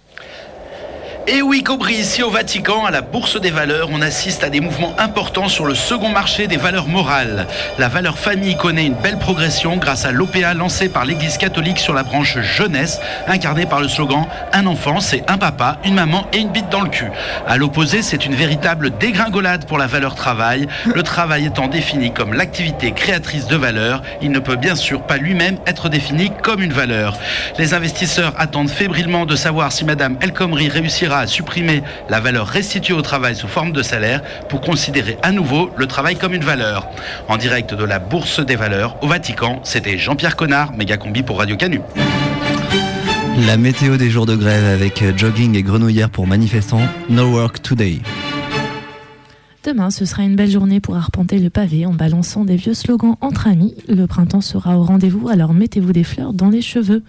Speaker 7: Et oui, Cobri, ici au Vatican, à la Bourse des valeurs, on assiste à des mouvements importants sur le second marché des valeurs morales. La valeur famille connaît une belle progression grâce à l'OPA lancé par l'Église catholique sur la branche jeunesse, incarnée par le slogan Un enfant, c'est un papa, une maman et une bite dans le cul. À l'opposé, c'est une véritable dégringolade pour la valeur travail. Le travail étant défini comme l'activité créatrice de valeur, il ne peut bien sûr pas lui-même être défini comme une valeur. Les investisseurs attendent fébrilement de savoir si Madame El Khomri réussira à supprimer la valeur restituée au travail sous forme de salaire pour considérer à nouveau le travail comme une valeur. En direct de la Bourse des valeurs au Vatican, c'était Jean-Pierre Connard, méga combi pour Radio Canu.
Speaker 18: La météo des jours de grève avec jogging et grenouillère pour manifestants. No work today.
Speaker 9: Demain, ce sera une belle journée pour arpenter le pavé en balançant des vieux slogans entre amis. Le printemps sera au rendez-vous, alors mettez-vous des fleurs dans les cheveux.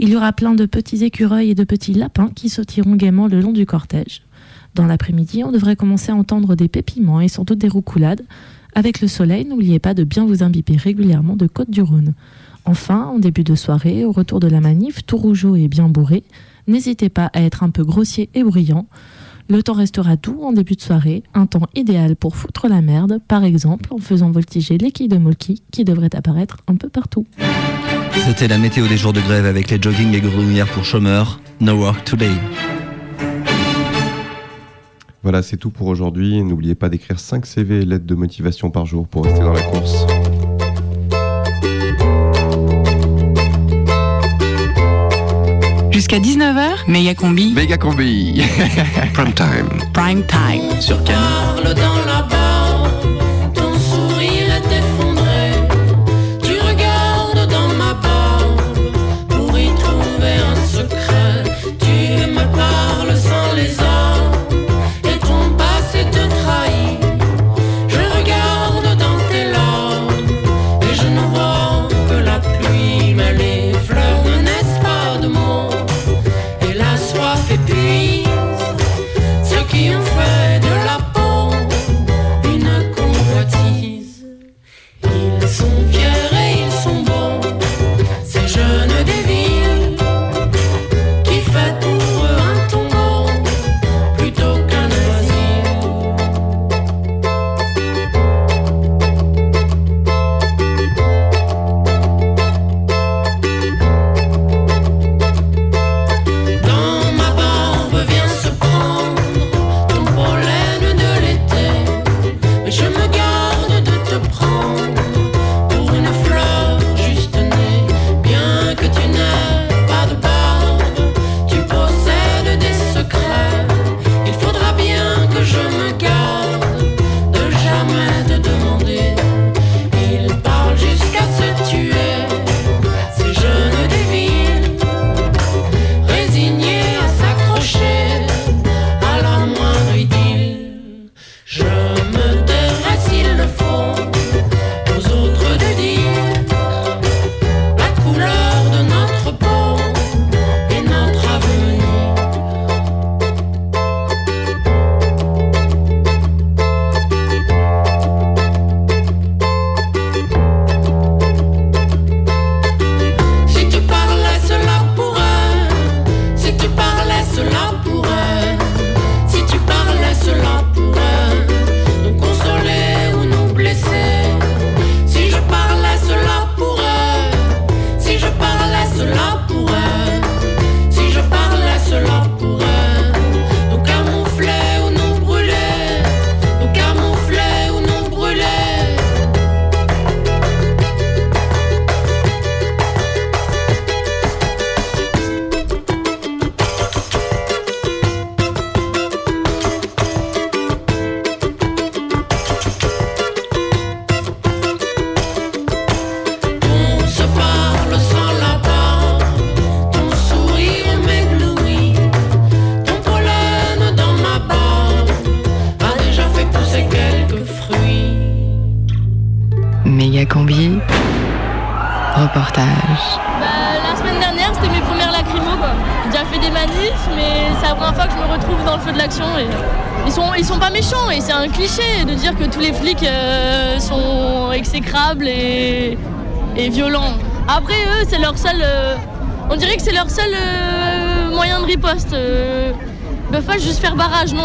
Speaker 9: Il y aura plein de petits écureuils et de petits lapins qui sautiront gaiement le long du cortège. Dans l'après-midi, on devrait commencer à entendre des pépiments et doute des roucoulades. Avec le soleil, n'oubliez pas de bien vous imbiber régulièrement de Côte du Rhône. Enfin, en début de soirée, au retour de la manif, tout rougeau et bien bourré, n'hésitez pas à être un peu grossier et bruyant. Le temps restera doux en début de soirée, un temps idéal pour foutre la merde, par exemple en faisant voltiger les quilles de molki qui devraient apparaître un peu partout.
Speaker 18: C'était la météo des jours de grève avec les jogging et grenouillères pour chômeurs. No work today.
Speaker 8: Voilà, c'est tout pour aujourd'hui. N'oubliez pas d'écrire 5 CV et lettres de motivation par jour pour rester dans la course.
Speaker 2: Jusqu'à 19h, méga combi.
Speaker 8: Méga combi. Prime time.
Speaker 2: Prime time.
Speaker 18: Sur Cannes.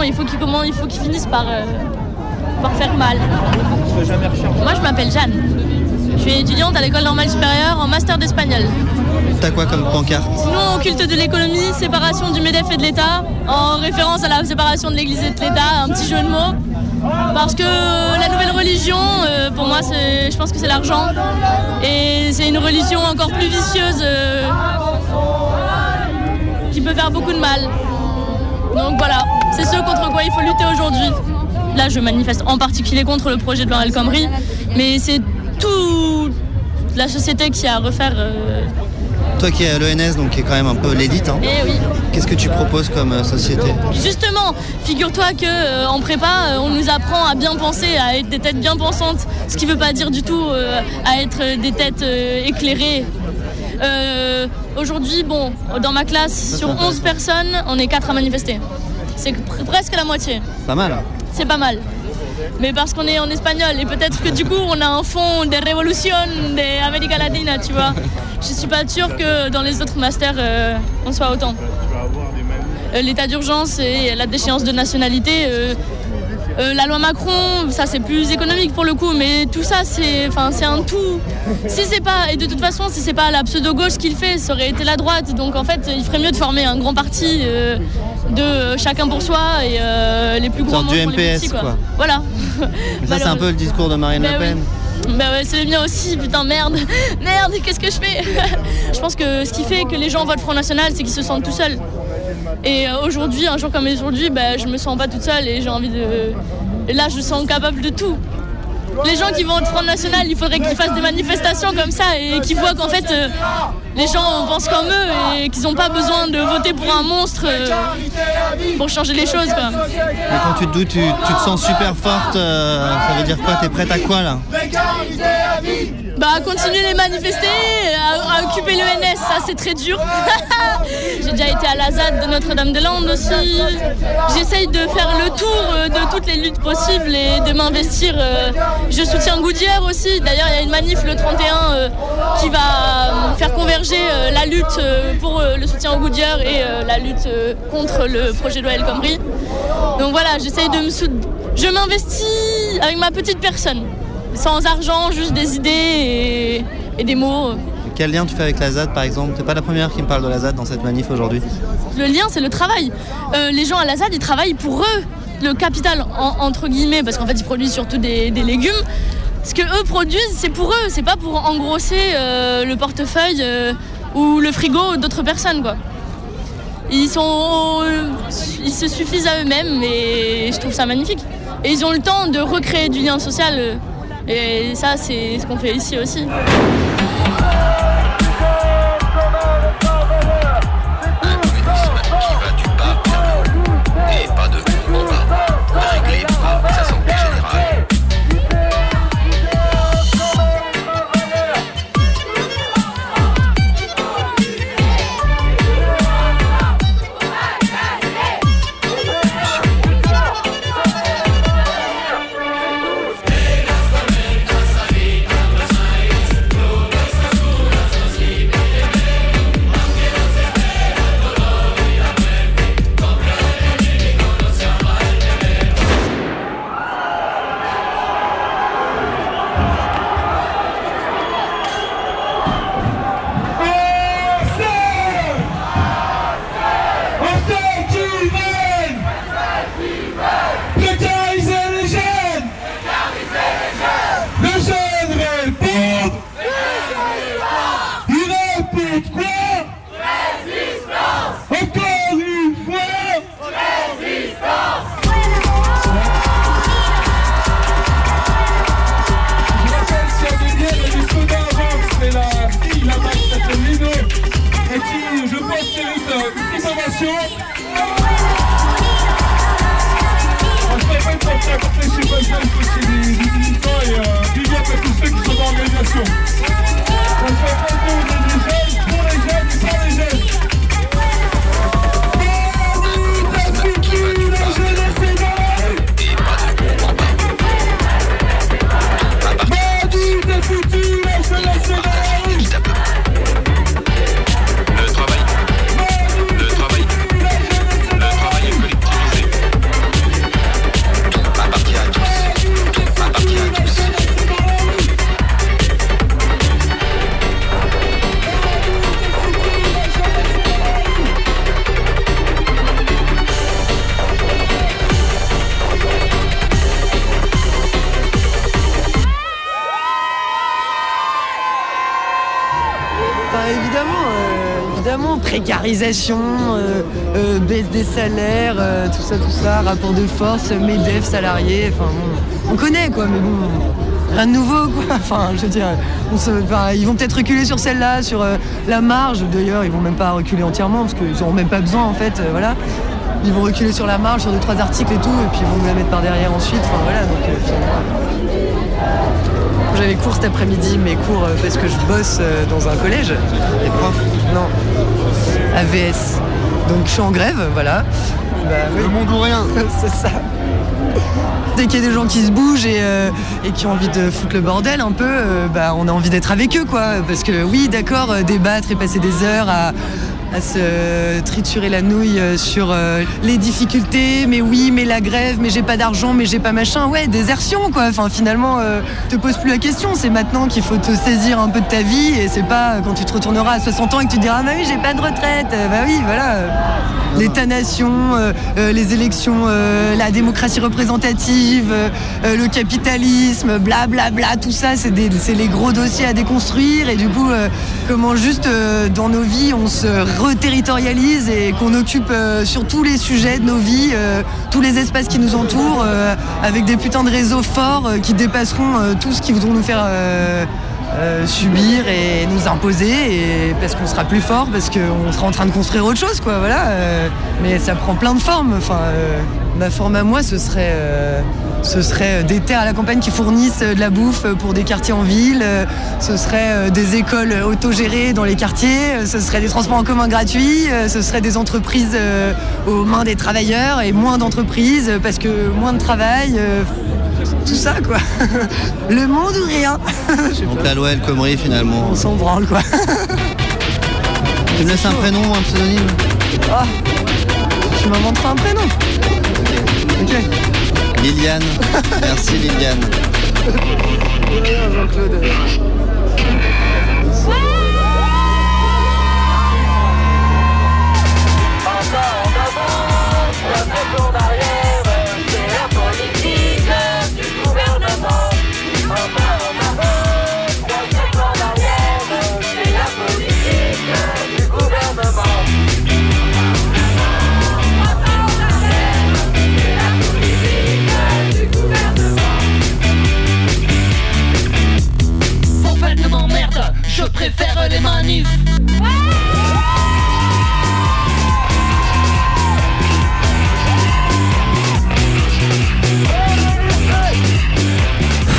Speaker 23: Il faut qu'ils comment, il faut qu'ils finissent par, euh, par faire mal. Moi, je m'appelle Jeanne. Je suis étudiante à l'école normale supérieure en master d'espagnol.
Speaker 24: T'as quoi comme pancarte
Speaker 23: Nous, on culte de l'économie, séparation du MEDEF et de l'État, en référence à la séparation de l'Église et de l'État, un petit jeu de mots. Parce que la nouvelle religion, euh, pour moi, je pense que c'est l'argent. Et c'est une religion encore plus vicieuse euh, qui peut faire beaucoup de mal. Donc voilà, c'est ce contre quoi il faut lutter aujourd'hui. Là, je manifeste en particulier contre le projet de loi El Khomri, mais c'est toute la société qui a à refaire. euh,
Speaker 24: Toi qui es à l'ENS, donc qui est quand même un peu l'élite, hein,
Speaker 23: Eh oui.
Speaker 24: qu'est-ce que tu proposes comme euh, société?
Speaker 23: Justement, figure-toi que euh, en prépa, euh, on nous apprend à bien penser, à être des têtes bien pensantes, ce qui ne veut pas dire du tout euh, à être des têtes éclairées. Aujourd'hui, bon, dans ma classe, sur 11 personnes, on est 4 à manifester. C'est pr- presque la moitié.
Speaker 24: Pas mal.
Speaker 23: C'est pas mal. Mais parce qu'on est en espagnol et peut-être que du coup on a un fond de révolution d'Amérique Latina, tu vois. Je suis pas sûre que dans les autres masters euh, on soit autant. Euh, L'état d'urgence et la déchéance de nationalité, euh, euh, la loi Macron, ça c'est plus économique pour le coup, mais tout ça c'est, enfin c'est un tout. Si c'est pas, et de toute façon si c'est pas la pseudo gauche qui le fait, ça aurait été la droite. Donc en fait il ferait mieux de former un grand parti euh, de chacun pour soi et euh, les plus membres pour les
Speaker 24: MPS,
Speaker 23: petits,
Speaker 24: quoi.
Speaker 23: Voilà.
Speaker 24: Mais ça, c'est un peu le discours de Marine
Speaker 23: Bah
Speaker 24: Le Pen.
Speaker 23: oui. Bah ouais, c'est le mien aussi, putain, merde. Merde, qu'est-ce que je fais? Je pense que ce qui fait que les gens votent Front National, c'est qu'ils se sentent tout seuls. Et euh, aujourd'hui, un jour comme aujourd'hui, bah, je me sens pas toute seule et j'ai envie de. Et là, je me sens capable de tout. Les gens qui vont au Front National, il faudrait qu'ils fassent des manifestations comme ça et qu'ils voient qu'en fait, euh, les gens pensent comme eux et qu'ils n'ont pas besoin de voter pour un monstre euh, pour changer les choses. Quoi.
Speaker 24: Mais quand tu te doutes, tu, tu te sens super forte, euh, ça veut dire quoi? T'es prête à quoi là?
Speaker 23: Bah continuer les manifester, à, à occuper l'ENS, ça c'est très dur. J'ai déjà été à la ZAD de Notre-Dame-des-Landes aussi. J'essaye de faire le tour euh, de toutes les luttes possibles et de m'investir. euh. Je soutiens Goudière aussi. D'ailleurs, il y a une manif le 31 euh, qui va faire converger la lutte pour le soutien aux Goudière et la lutte contre le projet de loi El. Donc voilà, j'essaye de me sou- Je m'investis avec ma petite personne. Sans argent, juste des idées et, et des mots.
Speaker 24: Quel lien tu fais avec la ZAD par exemple? T'es pas la première qui me parle de la ZAD dans cette manif aujourd'hui.
Speaker 23: Le lien, c'est le travail. Euh, les gens à la ZAD, ils travaillent pour eux. Le capital, en- entre guillemets, parce qu'en fait, ils produisent surtout des, des légumes. Ce que eux produisent, c'est pour eux. C'est pas pour engrosser euh, le portefeuille euh, ou le frigo d'autres personnes, quoi. Ils sont, ils se suffisent à eux-mêmes et je trouve ça magnifique. Et ils ont le temps de recréer du lien social. Et ça, c'est ce qu'on fait ici aussi.
Speaker 25: Précarisation, euh, euh, baisse des salaires, euh, tout ça, tout ça, rapport de force, MEDEF, salariés, enfin bon, on connaît quoi, mais bon, rien de nouveau quoi. Enfin, je veux dire, on se- enfin, ils vont peut-être reculer sur celle-là, sur euh, la marge, d'ailleurs, ils vont même pas reculer entièrement parce qu'ils n'auront même pas besoin en fait, euh, voilà. Ils vont reculer sur la marge, sur deux, trois articles et tout, et puis ils vont nous la mettre par derrière ensuite, enfin voilà, donc euh, finalement, j'avais cours cet après-midi, mes cours parce que je bosse dans un collège. Les profs? Non. AVS. Donc je suis en grève, voilà. Le monde ou rien. C'est ça. Dès qu'il y a des gens qui se bougent et, euh, et qui ont envie de foutre le bordel un peu, euh, bah, on a envie d'être avec eux quoi. Parce que oui, d'accord, euh, débattre et passer des heures à, à se triturer la nouille euh, sur euh, les difficultés, mais oui, mais la grève, mais j'ai pas d'argent, mais j'ai pas machin. Ouais, désertion quoi. Enfin finalement, euh, te pose plus la question. C'est maintenant qu'il faut te saisir un peu de ta vie et c'est pas quand tu te retourneras à 60 ans et que tu diras ah bah oui j'ai pas de retraite. Bah oui voilà. L'État-nation, euh, euh, les élections, euh, la démocratie représentative, le capitalisme, blablabla, bla, bla, tout ça, c'est les gros dossiers à déconstruire. Et du coup, comment juste dans nos vies, on se reterritorialise et qu'on occupe sur tous les sujets de nos vies, tous les espaces qui nous entourent, avec des putains de réseaux forts qui dépasseront tout ce qui voudront nous faire... euh, subir et nous imposer et parce qu'on sera plus fort parce qu'on sera en train de construire autre chose quoi voilà euh, mais ça prend plein de formes enfin euh, ma forme à moi ce serait ce serait des terres à la campagne qui fournissent de la bouffe pour des quartiers en ville ce serait des écoles autogérées dans les quartiers ce serait des transports en commun gratuits ce serait des entreprises aux mains des travailleurs et moins d'entreprises parce que moins de travail tout ça quoi le monde ou rien
Speaker 24: Donc la loi El Khomri finalement.
Speaker 25: On s'en branle quoi.
Speaker 24: Tu me laisses un prénom ou un pseudonyme
Speaker 25: Ah, tu m'inventeras un prénom. Ok.
Speaker 24: Liliane. Merci Liliane.
Speaker 25: Jean-Claude.
Speaker 5: En préfère les manifs.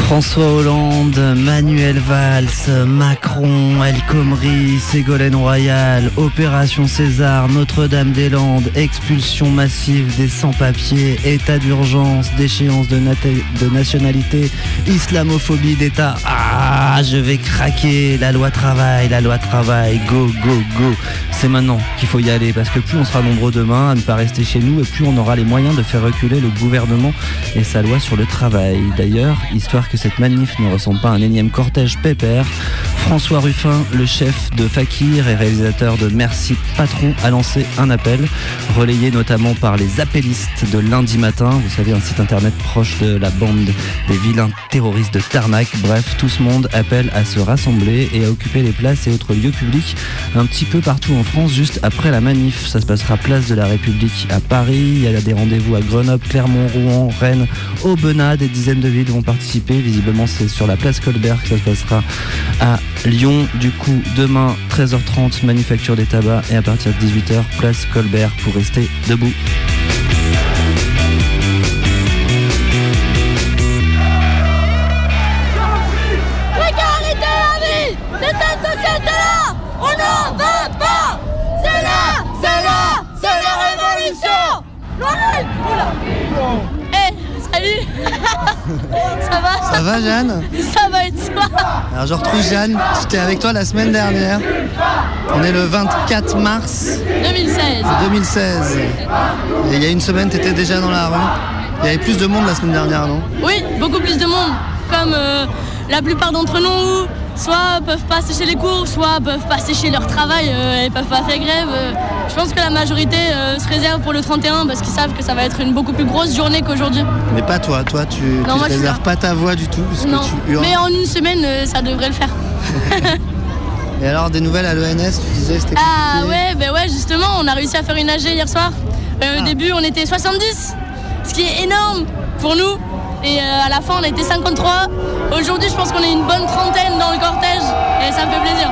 Speaker 18: François Hollande, Manuel Valls, Macron, El Khomri, Ségolène Royal, Opération César, Notre-Dame-des-Landes, expulsion massive des sans-papiers, état d'urgence, déchéance de nationalité, islamophobie d'État. Ah, je vais craquer, la loi travail, la loi travail, go, go, go. C'est maintenant qu'il faut y aller parce que plus on sera nombreux demain à ne pas rester chez nous et plus on aura les moyens de faire reculer le gouvernement et sa loi sur le travail. D'ailleurs, histoire que cette manif ne ressemble pas à un énième cortège pépère, François Ruffin, le chef de Fakir et réalisateur de Merci Patron, a lancé un appel relayé notamment par les appellistes de lundi matin, vous savez, un site internet proche de la bande des vilains terroristes de Tarnac. Bref, tout ce monde appelle à se rassembler et à occuper les places et autres lieux publics un petit peu partout en France juste après la manif. Ça se passera place de la République à Paris, il y a des rendez-vous à Grenoble, Clermont, Rouen, Rennes, Aubenas, des dizaines de villes vont participer. Visiblement, c'est sur la place Colbert que ça se passera à Lyon. Du coup, demain, 13h30, manufacture des tabacs et à partir de 18h, place Colbert pour rester debout.
Speaker 23: Va
Speaker 24: Ça va Jeanne
Speaker 23: Ça va et toi
Speaker 24: Alors je retrouve Jeanne, j'étais avec toi la semaine dernière. On est le 24 mars
Speaker 23: 2016
Speaker 24: 2016. Et il y a une semaine, tu étais déjà dans la rue. Il y avait plus de monde la semaine dernière, non?
Speaker 23: Oui, beaucoup plus de monde. Comme euh, la plupart d'entre nous, soit peuvent pas sécher les cours, soit peuvent pas sécher leur travail euh, et peuvent pas faire grève. Euh, je pense que la majorité euh, se réserve pour le 31 parce qu'ils savent que ça va être une beaucoup plus grosse journée qu'aujourd'hui.
Speaker 24: Mais pas toi, toi tu,
Speaker 23: suis
Speaker 24: réserves pas ta voix du tout parce
Speaker 23: Non,
Speaker 24: que tu hurles.
Speaker 23: mais en une semaine, euh, ça devrait le faire.
Speaker 24: Et alors, des nouvelles à l'ENS, tu disais c'était
Speaker 23: Ah ouais, ben ouais, justement, on a réussi à faire une AG hier soir. Euh, Au début, on était 70, ce qui est énorme pour nous. Et à la fin, on était 53. Aujourd'hui, je pense qu'on est une bonne trentaine dans le cortège. Et ça me fait plaisir.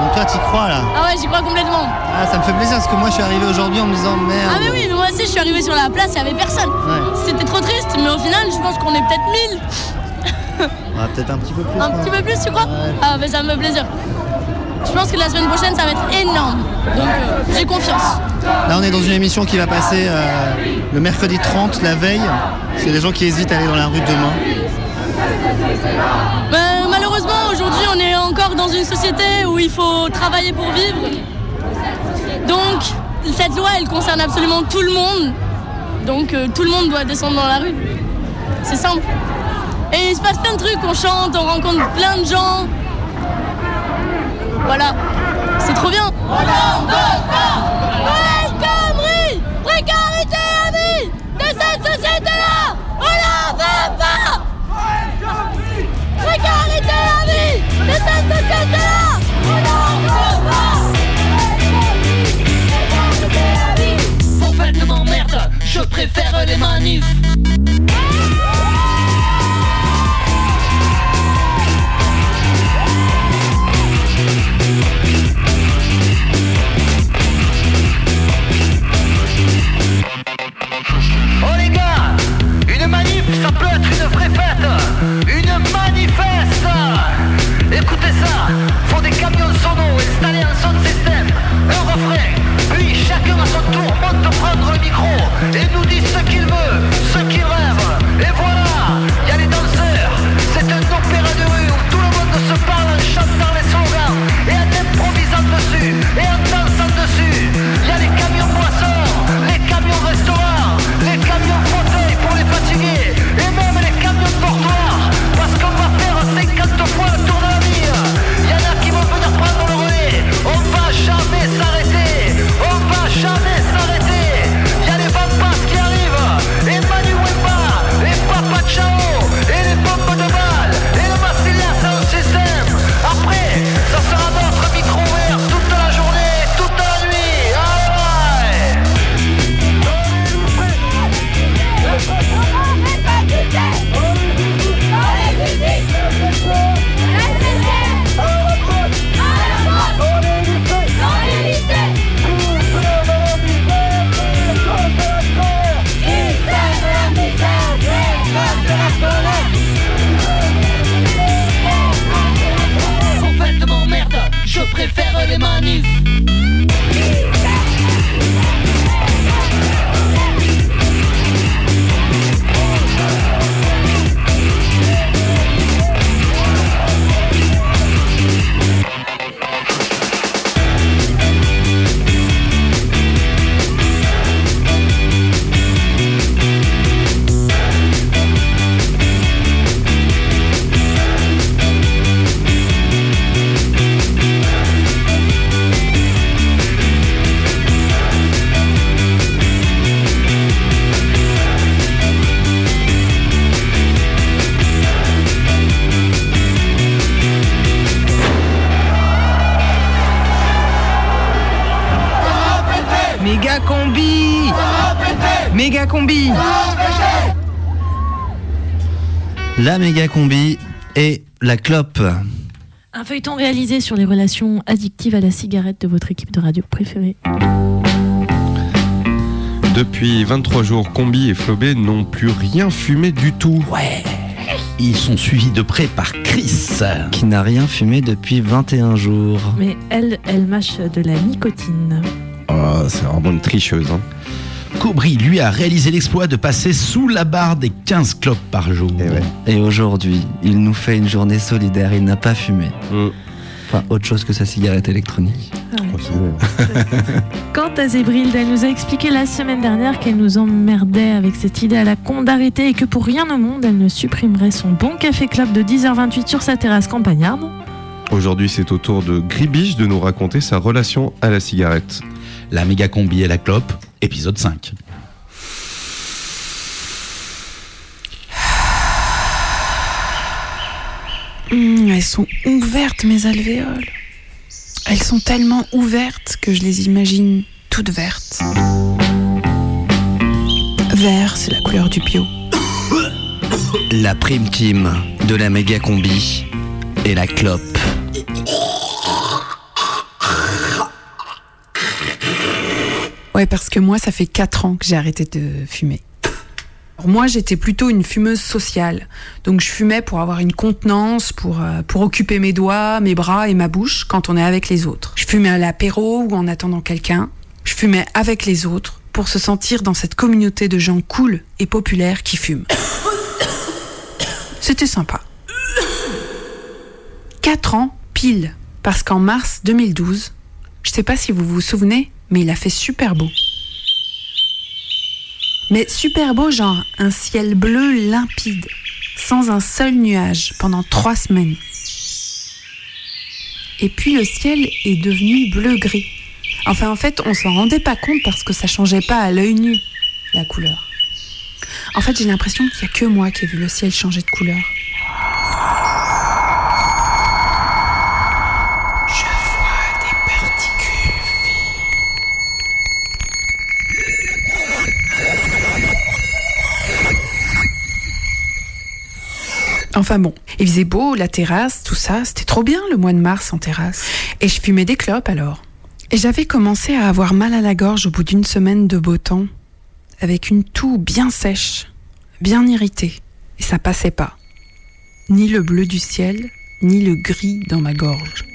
Speaker 24: Donc toi, t'y crois là
Speaker 23: Ah ouais, j'y crois complètement.
Speaker 24: Ah, ça me fait plaisir parce que moi, je suis arrivé aujourd'hui en me disant merde.
Speaker 23: Ah mais oui, mais moi aussi, je suis arrivée sur la place, il n'y avait personne. C'était trop triste, mais au final, je pense qu'on est peut-être 1000.
Speaker 24: Ah, peut-être un petit peu plus.
Speaker 23: Un petit peu plus, tu crois Ah, mais ça me fait plaisir. Je pense que la semaine prochaine, ça va être énorme. Donc, euh, j'ai confiance.
Speaker 24: Là, on est dans une émission qui va passer euh, le mercredi 30, la veille. C'est des gens qui hésitent à aller dans la rue demain.
Speaker 23: Ben, malheureusement, aujourd'hui, on est encore dans une société où il faut travailler pour vivre. Donc, cette loi, elle concerne absolument tout le monde. Donc, euh, tout le monde doit descendre dans la rue. C'est simple. Et il se passe plein de trucs, on chante, on rencontre plein de gens. Voilà, c'est trop bien.
Speaker 5: Je préfère les manifs. Et nous dit ce qu'il veut, La
Speaker 25: méga combi
Speaker 18: et la clope.
Speaker 9: Un feuilleton réalisé sur les relations addictives à la cigarette de votre équipe de radio préférée.
Speaker 8: Depuis 23 jours, Combi et Flobé n'ont plus rien fumé du tout.
Speaker 7: Ouais. Ils sont suivis de près par Chris.
Speaker 18: Qui n'a rien fumé depuis 21 jours.
Speaker 9: Mais elle, elle mâche de la nicotine.
Speaker 8: Oh, c'est vraiment une tricheuse. Hein.
Speaker 7: Cobry, lui, a réalisé l'exploit de passer sous la barre des 15 clopes par jour.
Speaker 18: Et aujourd'hui, il nous fait une journée solidaire. Il n'a pas fumé. Enfin, autre chose que sa cigarette électronique.
Speaker 9: Quant à Zébrilde, elle nous a expliqué la semaine dernière qu'elle nous emmerdait avec cette idée à la con d'arrêter et que pour rien au monde, elle ne supprimerait son bon café club de 10h28 sur sa terrasse campagnarde.
Speaker 8: Aujourd'hui, c'est au tour de Gribiche de nous raconter sa relation à la cigarette.
Speaker 7: La méga combi et la clope, épisode 5.
Speaker 26: Hum, elles sont ouvertes, mes alvéoles. Elles sont tellement ouvertes que je les imagine toutes vertes. Vert, c'est la couleur du bio.
Speaker 18: La prime team de la méga combi et la clope.
Speaker 26: Ouais, parce que moi, ça fait 4 ans que j'ai arrêté de fumer. Alors moi, j'étais plutôt une fumeuse sociale. Donc, je fumais pour avoir une contenance, pour, euh, pour occuper mes doigts, mes bras et ma bouche quand on est avec les autres. Je fumais à l'apéro ou en attendant quelqu'un. Je fumais avec les autres pour se sentir dans cette communauté de gens cool et populaires qui fument. C'était sympa. 4 ans pile, parce qu'en mars 2012, je sais pas si vous vous souvenez, mais il a fait super beau. Mais super beau, genre un ciel bleu limpide, sans un seul nuage, pendant trois semaines. Et puis le ciel est devenu bleu-gris. Enfin, en fait, on s'en rendait pas compte parce que ça changeait pas à l'œil nu, la couleur. En fait, j'ai l'impression qu'il y a que moi qui ai vu le ciel changer de couleur. Enfin bon, il faisait beau, la terrasse, tout ça, c'était trop bien le mois de mars en terrasse. Et je fumais des clopes alors. Et j'avais commencé à avoir mal à la gorge au bout d'une semaine de beau temps, avec une toux bien sèche, bien irritée, et ça passait pas. Ni le bleu du ciel, ni le gris dans ma gorge.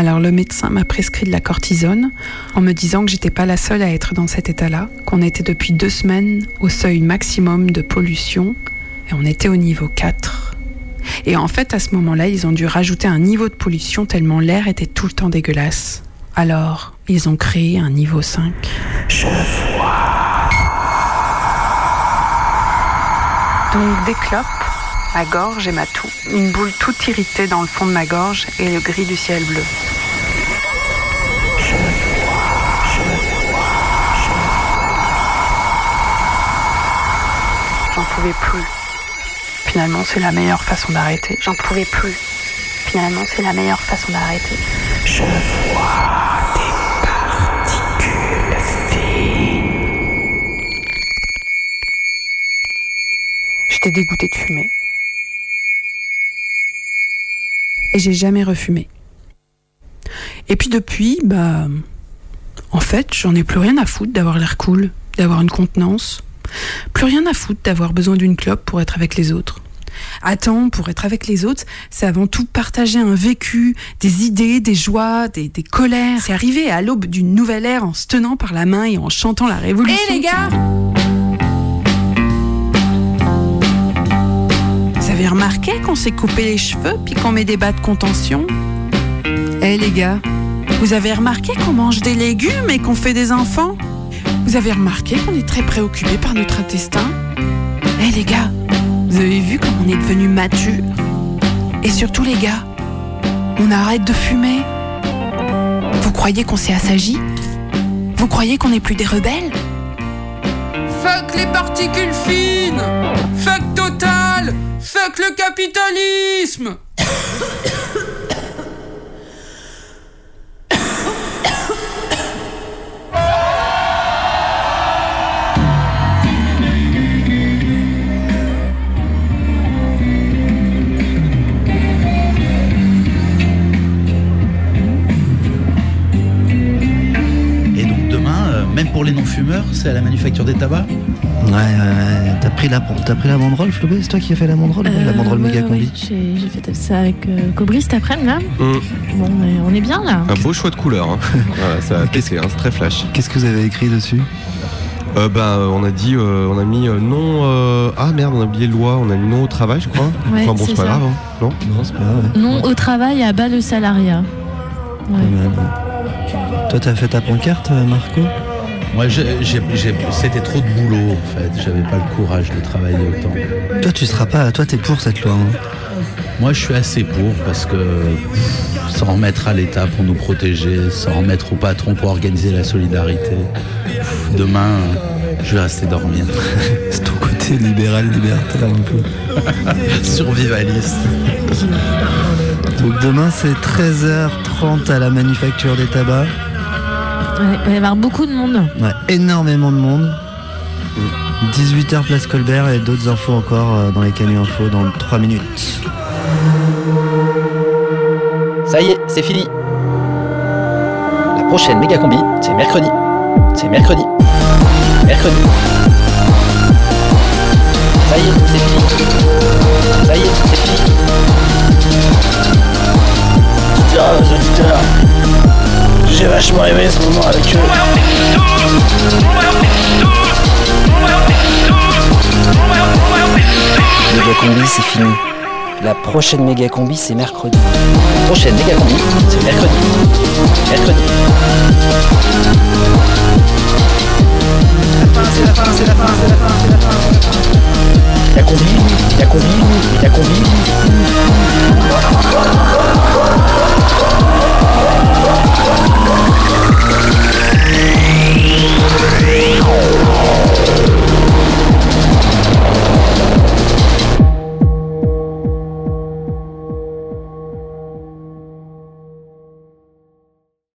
Speaker 26: Alors le médecin m'a prescrit de la cortisone en me disant que j'étais pas la seule à être dans cet état-là, qu'on était depuis deux semaines au seuil maximum de pollution et on était au niveau 4. Et en fait, à ce moment-là, ils ont dû rajouter un niveau de pollution tellement l'air était tout le temps dégueulasse. Alors, ils ont créé un niveau 5. Je vois. Donc des ma gorge et ma toux. Une boule toute irritée dans le fond de ma gorge et le gris du ciel bleu. Pouvais plus. Finalement, c'est la meilleure façon d'arrêter. J'en pouvais plus. Finalement, c'est la meilleure façon d'arrêter. Je vois des particules fines. J'étais dégoûtée de fumer. Et j'ai jamais refumé. Et puis depuis, bah. En fait, j'en ai plus rien à foutre d'avoir l'air cool, d'avoir une contenance. Plus rien à foutre d'avoir besoin d'une clope pour être avec les autres. Attends, pour être avec les autres, c'est avant tout partager un vécu, des idées, des joies, des, des colères. C'est arriver à l'aube d'une nouvelle ère en se tenant par la main et en chantant la révolution.
Speaker 22: Hé les gars
Speaker 26: Vous avez remarqué qu'on s'est coupé les cheveux puis qu'on met des bas de contention? Eh les gars, vous avez remarqué qu'on mange des légumes et qu'on fait des enfants? Vous avez remarqué qu'on est très préoccupé par notre intestin? Eh les gars, vous avez vu comme on est devenu mature? Et surtout les gars, on arrête de fumer. Vous croyez qu'on s'est assagi? Vous croyez qu'on n'est plus des rebelles?
Speaker 5: Fuck les particules fines! Fuck Total! Fuck le capitalisme
Speaker 7: pour les non-fumeurs, c'est à la manufacture des tabacs
Speaker 18: Ouais, ouais, ouais. T'as pris la, t'as pris la banderole, Flobé C'est toi qui as fait la banderole ouais, La banderole
Speaker 9: Euh,
Speaker 18: méga
Speaker 9: ouais,
Speaker 18: combi
Speaker 9: ouais, J'ai fait ça avec euh, cet après-midi là.
Speaker 8: Hum.
Speaker 9: Bon, mais on est bien là.
Speaker 8: Un beau choix de couleur. Hein. voilà, ça a pété, hein, c'est très flash.
Speaker 18: Qu'est-ce que vous avez écrit dessus?
Speaker 8: Euh, bah, on a dit, euh, on a mis euh, non. euh, ah merde, on a oublié loi, on a mis non au travail, je crois.
Speaker 9: Ouais,
Speaker 8: enfin bon,
Speaker 9: c'est
Speaker 8: pas
Speaker 9: ça.
Speaker 8: grave, hein. non?
Speaker 18: Non, c'est pas grave.
Speaker 9: Non au travail à bas le salariat. Ouais.
Speaker 18: Toi, t'as fait ta pancarte, euh, Marco?
Speaker 7: Moi, c'était trop de boulot en fait. J'avais pas le courage de travailler autant.
Speaker 18: Toi, tu seras pas. Toi, t'es pour cette loi. hein.
Speaker 7: Moi, je suis assez pour parce que pff, s'en remettre à l'État pour nous protéger, s'en remettre au patron pour organiser la solidarité. Pff, Demain, je vais rester dormir.
Speaker 18: C'est ton côté libéral libertaire un peu.
Speaker 7: Survivaliste.
Speaker 18: Donc demain c'est 13h30 à la manufacture des tabacs.
Speaker 9: Ouais, il va y avoir beaucoup de monde.
Speaker 18: Ouais, énormément de monde. 18h place Colbert et d'autres infos encore euh, dans les canaux info dans 3 minutes.
Speaker 27: Ça y est, c'est fini. La prochaine méga combi, c'est mercredi. C'est mercredi. Mercredi. Ça y est, c'est fini. Ça y est, c'est fini. Dites-leur aux auditeurs j'ai vachement aimé ce moment avec eux. Méga combi, c'est fini. La prochaine méga combi, c'est mercredi. La prochaine méga combi, c'est mercredi. Mercredi. La combi, la combi, la combi. Oh,